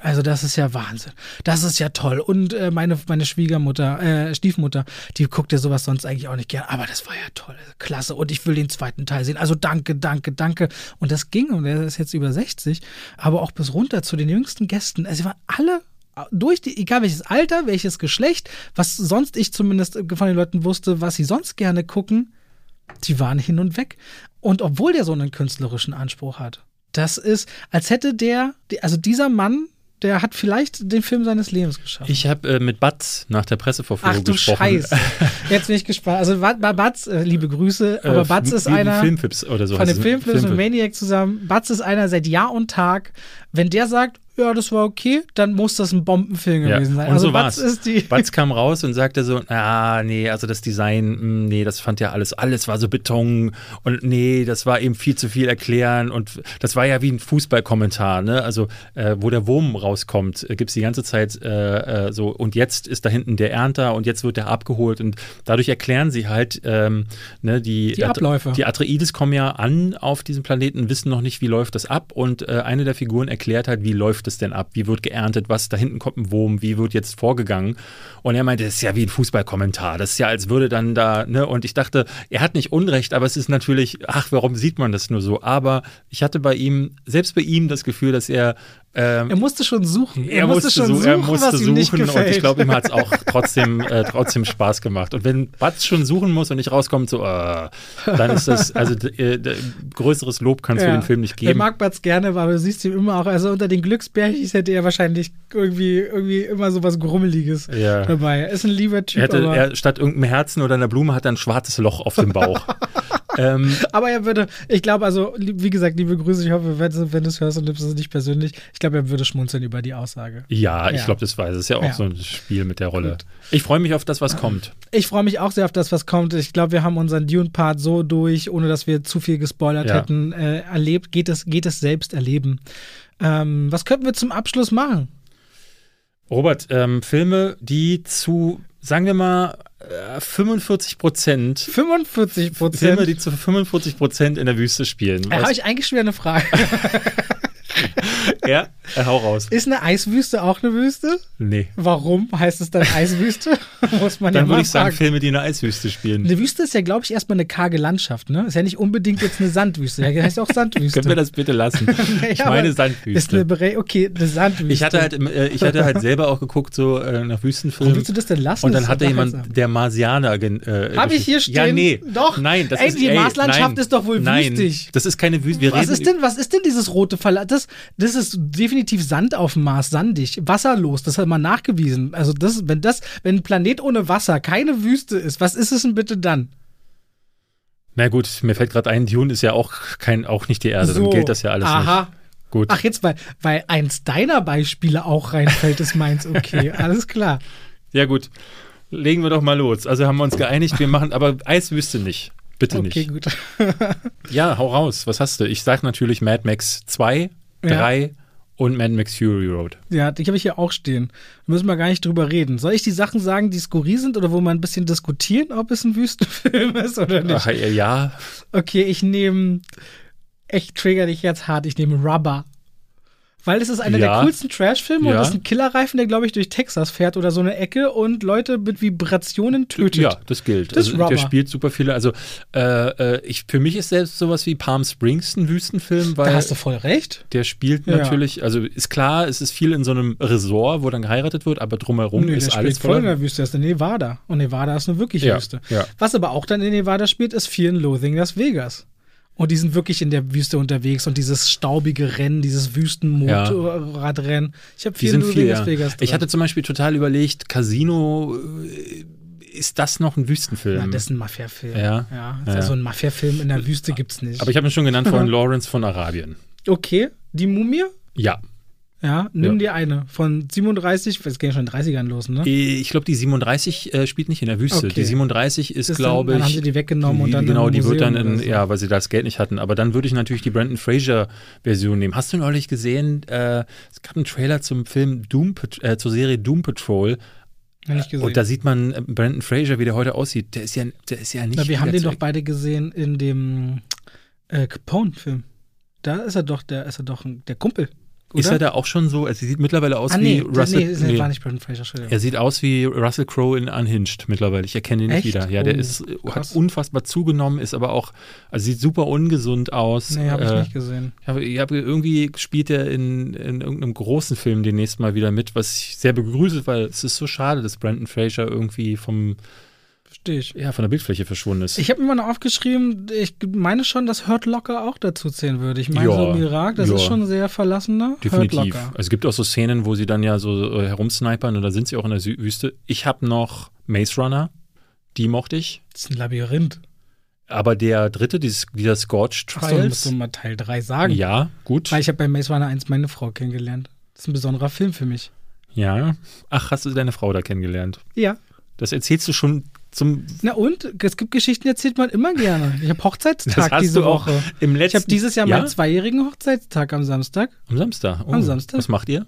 Also das ist ja Wahnsinn. Das ist ja toll. Und äh, meine, meine Schwiegermutter, äh, Stiefmutter, die guckt ja sowas sonst eigentlich auch nicht gern. Aber das war ja toll. Klasse. Und ich will den zweiten Teil sehen. Also danke, danke, danke. Und das ging, und er ist jetzt über 60, aber auch bis runter zu den jüngsten Gästen. Also sie waren alle durch die, egal welches Alter, welches Geschlecht, was sonst ich zumindest von den Leuten wusste, was sie sonst gerne gucken, die waren hin und weg. Und obwohl der so einen künstlerischen Anspruch hat, das ist, als hätte der, also dieser Mann, der hat vielleicht den Film seines Lebens geschafft. Ich habe äh, mit Batz nach der Presseverführung Ach du gesprochen. Scheiße. Jetzt bin ich gespannt. Also Ba- Ba- Batz, äh, liebe Grüße, aber Äh, Batz ist einer Filmfips oder so. von den ne? Filmfilms mit. Maniac zusammen. Batz ist einer seit Jahr und Tag. Wenn der sagt, ja, das war okay, dann muss das ein Bombenfilm Ja, gewesen sein. und also so Batz war's. ist die. Batz kam raus und sagte so, ah, nee, also das Design, mh, nee, das fand ja alles, alles war so Beton und nee, das war eben viel zu viel erklären und das war ja wie ein Fußballkommentar, ne, also äh, wo der Wurm rauskommt, äh, gibt es die ganze Zeit äh, äh, so und jetzt ist da hinten der Ernter und jetzt wird der abgeholt und dadurch erklären sie halt, ähm, ne, die, Die Abläufe. Die Atreides kommen ja an auf diesem Planeten, wissen noch nicht, wie läuft das ab und äh, eine der Figuren erklärt halt, wie läuft es denn ab, wie wird geerntet, was, da hinten kommt ein Wurm, wie wird jetzt vorgegangen? Und er meinte, das ist ja wie ein Fußballkommentar, das ist ja, als würde dann da, ne, und ich dachte, er hat nicht Unrecht, aber es ist natürlich, ach, warum sieht man das nur so, aber ich hatte bei ihm, selbst bei ihm das Gefühl, dass er ähm, Er musste schon suchen. er musste, schon su- suchen, er musste was ihm nicht suchen und ich glaube, ihm hat es auch trotzdem, äh, trotzdem Spaß gemacht. Und wenn Batz schon suchen muss und nicht rauskommt, so, äh, dann ist das, also äh, größeres Lob kann es für den Film nicht Er geben. mag Batz gerne, aber du siehst ihm immer auch, also unter den Glücksbärchis hätte er wahrscheinlich irgendwie, irgendwie immer so was Grummeliges Ja. dabei. Er ist ein lieber Typ, Er hätte, er, statt irgendeinem Herzen oder einer Blume hat er ein schwarzes Loch auf dem Bauch. ähm, aber er würde, ich glaube, also, wie gesagt, liebe Grüße, ich hoffe, wenn, du- wenn du es hörst und nimmst es nicht persönlich, ich glaube, er würde schmunzeln über die Aussage. ja, ich Ja. glaube, das weiß. Es ist ja auch Ja. so ein Spiel mit der Rolle. Gut. Ich freue mich auf das, was kommt. Ich freue mich auch sehr auf das, was kommt. Ich glaube, wir haben unseren Dune-Part so durch, ohne dass wir zu viel gespoilert Ja. hätten, äh, erlebt. Geht es, geht es selbst erleben. Ähm, was könnten wir zum Abschluss machen? Robert, ähm, Filme, die zu, sagen wir mal, äh, 45 Prozent 45 Filme, Prozent. die zu 45 Prozent in der Wüste spielen. Da habe Was- ich eigentlich schon wieder eine Frage. Ja, äh, hau raus. Ist eine Eiswüste auch eine Wüste? Nee. Warum heißt es dann Eiswüste? Muss man Dann ja würde ich sagen, fragen. Filme, die in der Eiswüste spielen. Eine Wüste ist ja, glaube ich, erstmal eine karge Landschaft, ne? Ist ja nicht unbedingt jetzt eine Sandwüste. Ja, heißt auch Sandwüste. Können wir das bitte lassen? Ich Ja, meine aber Ist eine Sandwüste. Bere okay, eine Sandwüste. Ich hatte halt, äh, ich hatte halt selber auch geguckt, so äh, nach Warum Wüstenfilmen. willst du das denn lassen? Und Das dann hatte jemand, der Marsianer. Äh, Hab ich hier Ja, stehen? nee. Doch. Nein, das Ey, ist die ey, Marslandschaft nein, ist doch wohl nein, wüstig. Das ist keine Wüste. Wir Was reden ist denn, was ist denn dieses rote Verlauf? Das, das ist definitiv Sand auf dem Mars, sandig, wasserlos, das hat man nachgewiesen. Also das, wenn das, wenn ein Planet ohne Wasser keine Wüste ist, was ist es denn bitte dann? Na gut, mir fällt gerade ein, Dune ist ja auch kein, auch nicht die Erde, dann gilt das ja alles Aha. nicht. Gut. Ach, jetzt, weil, weil eins deiner Beispiele auch reinfällt, ist meins. Okay, alles klar. Ja gut, legen wir doch mal los. Also haben wir uns geeinigt, wir machen, aber Eiswüste nicht. Bitte Okay, nicht. gut. Ja, hau raus. Was hast du? Ich sag natürlich Mad Max 2, Ja. 3 und Mad Max Fury Road. Ja, die habe ich hier auch stehen. Da müssen wir gar nicht drüber reden. Soll ich die Sachen sagen, die skurril sind oder wo man ein bisschen diskutieren, ob es ein Wüstenfilm ist oder nicht? Ach, ja, Okay, ich nehme. Ich trigger dich jetzt hart. Ich nehme Rubber. Weil es ist einer Ja. der coolsten Trash-Filme und Ja. das ist ein Killerreifen, der, glaube ich, durch Texas fährt oder so eine Ecke und Leute mit Vibrationen tötet. ja, das gilt. Das also, der spielt super viele. Also äh, äh, ich, für mich ist selbst sowas wie Palm Springs ein Wüstenfilm, weil Da hast du voll recht. der spielt Ja. natürlich, also ist klar, es ist viel in so einem Resort, wo dann geheiratet wird, aber drumherum Nö, ist der alles voll in der Wüste. Das ist in Nevada. Und Nevada ist eine wirkliche Wüste. Was aber auch dann in Nevada spielt, ist Fear and Loathing Las Vegas. Und die sind wirklich in der Wüste unterwegs und dieses staubige Rennen, dieses Wüstenmotorradrennen. Ich habe Fear sind viel, Loathing ja. Vegas. Ich hatte zum Beispiel total überlegt, Casino, äh, ist das noch ein Wüstenfilm? Ja, das ist ein Mafia-Film. Ja. ja. Ja. Also ein Mafia-Film in der Wüste gibt's nicht. aber ich habe ihn schon genannt vorhin, Lawrence von Arabien. okay, die Mumie? Ja, Ja, nimm Ja. dir eine. Von 37, es ging schon in den 30ern los, ne? ich glaube, die 37 äh, spielt nicht in der Wüste. Okay. Die 37 ist, glaube ich. dann haben sie die weggenommen und dann Genau, die wird dann in, so. ja, weil sie das Geld nicht hatten. Aber dann würde ich natürlich die Brandon Fraser-Version nehmen. Hast du neulich gesehen, äh, es gab einen Trailer zum Film Doom, äh, zur Serie Doom Patrol. Hab ich gesehen. Und da sieht man äh, Brandon Fraser, wie der heute aussieht. Der ist ja, der ist ja nicht. Na, wir haben den doch beide gesehen in dem äh, Capone-Film. Da ist er doch, der ist er doch der Kumpel. Oder? Ist er da auch schon so? Also, sie sieht mittlerweile aus ah, wie nee, Russell. nee, nee, nee. war nicht Brandon Fraser. Er sieht aus wie Russell Crowe in Unhinged mittlerweile. Ich erkenne ihn nicht Echt? wieder. Ja, der Oh, ist, äh, hat krass. unfassbar zugenommen, ist aber auch, also sieht super ungesund aus. Nee, habe ich Äh, nicht gesehen. Ich habe, ich habe irgendwie spielt er in, in irgendeinem großen Film demnächst mal wieder mit, was ich sehr begrüße, weil es ist so schade, dass Brandon Fraser irgendwie vom, Ich. ja, von der Bildfläche verschwunden ist. Ich habe mir mal noch aufgeschrieben, ich meine schon, dass Hurt Locker auch dazu zählen würde. Ich meine, Ja, so im Irak, das ja. ist schon sehr verlassener. Definitiv. Also es gibt auch so Szenen, wo sie dann ja so äh, herumsnipern und da sind sie auch in der Sü Wüste. Ich habe noch Maze Runner, die mochte ich. Das ist ein Labyrinth. Aber der dritte, dieses, dieser Scorch Achso, musst Trials, du mal Teil 3 sagen. ja, gut. Weil ich habe bei Maze Runner 1 meine Frau kennengelernt. Das ist ein besonderer Film für mich. Ja. Ach, hast du deine Frau da kennengelernt? Ja. Das erzählst du schon zum. Na und? Es gibt Geschichten, erzählt man immer gerne. Ich habe Hochzeitstag diese Woche. im Ich letzten habe dieses Jahr ja? meinen zweijährigen Hochzeitstag am Samstag. Am Samstag. Oh. Am Samstag. Was macht ihr?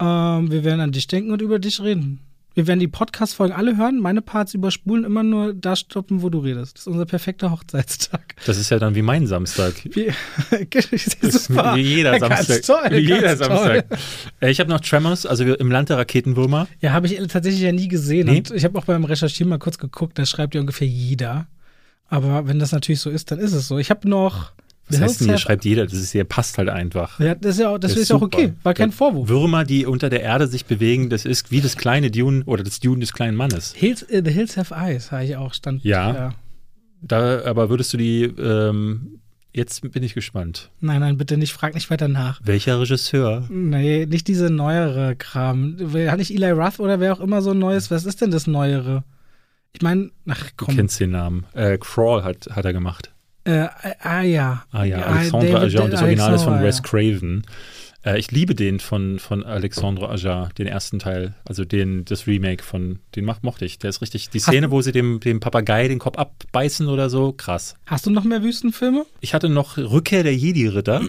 Ähm, wir werden an dich denken und über dich reden. Wir werden die Podcast-Folgen alle hören, meine Parts überspulen, immer nur da stoppen, wo du redest. Das ist unser perfekter Hochzeitstag. Das ist ja dann wie mein Samstag. Wie, Super. Wie jeder Samstag. toll, wie jeder toll. Samstag. Äh, Ich habe noch Tremors, also im Land der Raketenwürmer. Ja, habe ich tatsächlich ja nie gesehen. Nee? Und ich habe auch beim Recherchieren mal kurz geguckt, da schreibt ja ungefähr jeder. Aber wenn das natürlich so ist, dann ist es so. Ich habe noch. The heißt hier schreibt jeder? Das ist hier passt halt einfach. Ja, das ist ja, auch- das Der ist ja auch okay. War kein Vorwurf. Würmer, die unter der Erde sich bewegen, das ist wie das kleine Dune oder das Dune des kleinen Mannes. Hills, äh, The Hills Have Eyes, habe ich auch stand. Ja. Da, aber würdest du die, ähm, jetzt bin ich gespannt. Nein, nein, bitte nicht, frag nicht weiter nach. Welcher Regisseur? Nee, nicht diese neuere Kram. Hat nicht Eli Roth oder wer auch immer so ein neues? Was ist denn das Neuere? Ich meine, ach Du komm. kennst den Namen. Äh, Crawl hat, hat er gemacht. Äh, ah ja. Ah ja, Alexandre David- Ajar und das Original ist von Wes. Craven. Äh, ich liebe den von, von Alexandre Ajar, den ersten Teil, also den, das Remake von, den macht, mochte ich. Der ist richtig, die Szene, wo sie dem, dem Papagei den Kopf abbeißen oder so, krass. Hast du noch mehr Wüstenfilme? Ich hatte noch Rückkehr der Jedi-Ritter,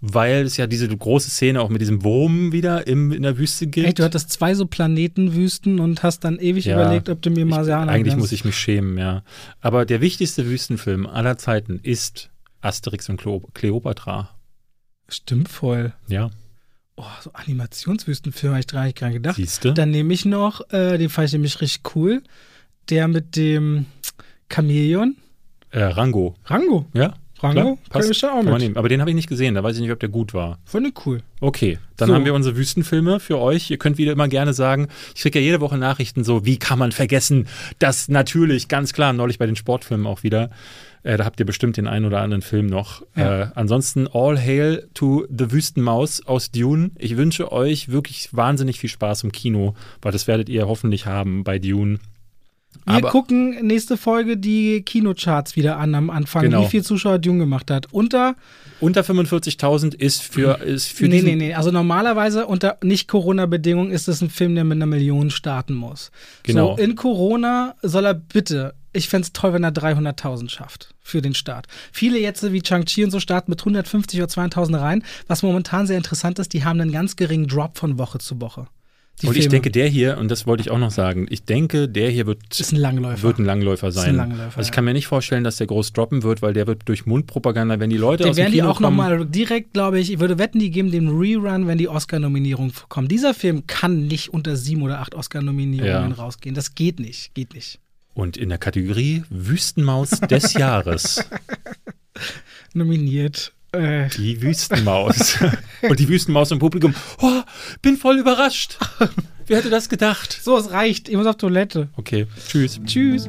weil es ja diese große Szene auch mit diesem Wurm wieder im, in der Wüste gibt. Echt, du hattest zwei so Planetenwüsten und hast dann ewig Ja. überlegt, ob du mir Marsianer Eigentlich kannst. muss ich mich schämen, ja. Aber der wichtigste Wüstenfilm aller Zeiten ist Asterix und Cleo- Cleopatra. Stimmt voll. Ja. Oh, so Animationswüstenfilm habe ich gar nicht dran gedacht. Siehst du? Dann nehme ich noch, äh, den fand ich nämlich richtig cool, der mit dem Chamäleon. Äh, Rango. Rango. Ja? Rango passt. ich da auch mit. nehmen. Aber den habe ich nicht gesehen, da weiß ich nicht, ob der gut war. Fand ich cool. Okay, dann So. haben wir unsere Wüstenfilme für euch. Ihr könnt wieder immer gerne sagen, ich kriege ja jede Woche Nachrichten so, wie kann man vergessen, dass natürlich, ganz klar, neulich bei den Sportfilmen auch wieder, äh, da habt ihr bestimmt den einen oder anderen Film noch. Ja. Äh, ansonsten All Hail to the Wüstenmaus aus Dune. Ich wünsche euch wirklich wahnsinnig viel Spaß im Kino, weil das werdet ihr hoffentlich haben bei Dune. Wir Aber- gucken nächste Folge die Kinocharts wieder an am Anfang, Genau. wie viel Zuschauer Dune gemacht hat. Unter, Unter 45.000 ist für, ist für nee, nee, nee, also normalerweise unter Nicht-Corona-Bedingungen ist es ein Film, der mit einer Million starten muss. Genau. So, in Corona soll er bitte, ich fände es toll, wenn er 300.000 schafft für den Start. Viele jetzt wie Chang-Chi und so starten mit 150 oder 200.000 rein. Was momentan sehr interessant ist, die haben einen ganz geringen Drop von Woche zu Woche. Die Und ich Filme. denke, der hier, und das wollte ich auch noch sagen, ich denke, der hier wird ist ein Langläufer. wird ein Langläufer ein sein. Langläufer, also ich kann mir nicht vorstellen, dass der groß droppen wird, weil der wird durch Mundpropaganda, wenn die Leute Da aus dem werden die Kino auch kommen, nochmal direkt, glaube ich, ich würde wetten, die geben den Rerun, wenn die Oscar-Nominierung kommen. Dieser Film kann nicht unter sieben oder acht Oscar-Nominierungen Ja. rausgehen. Das geht nicht, geht nicht. und in der Kategorie Wüstenmaus des Jahres Nominiert. Äh, die Wüstenmaus und die Wüstenmaus im Publikum. Oh, bin voll überrascht. Wer hätte das gedacht? so, es reicht. Ich muss auf Toilette. Okay, tschüss. Tschüss.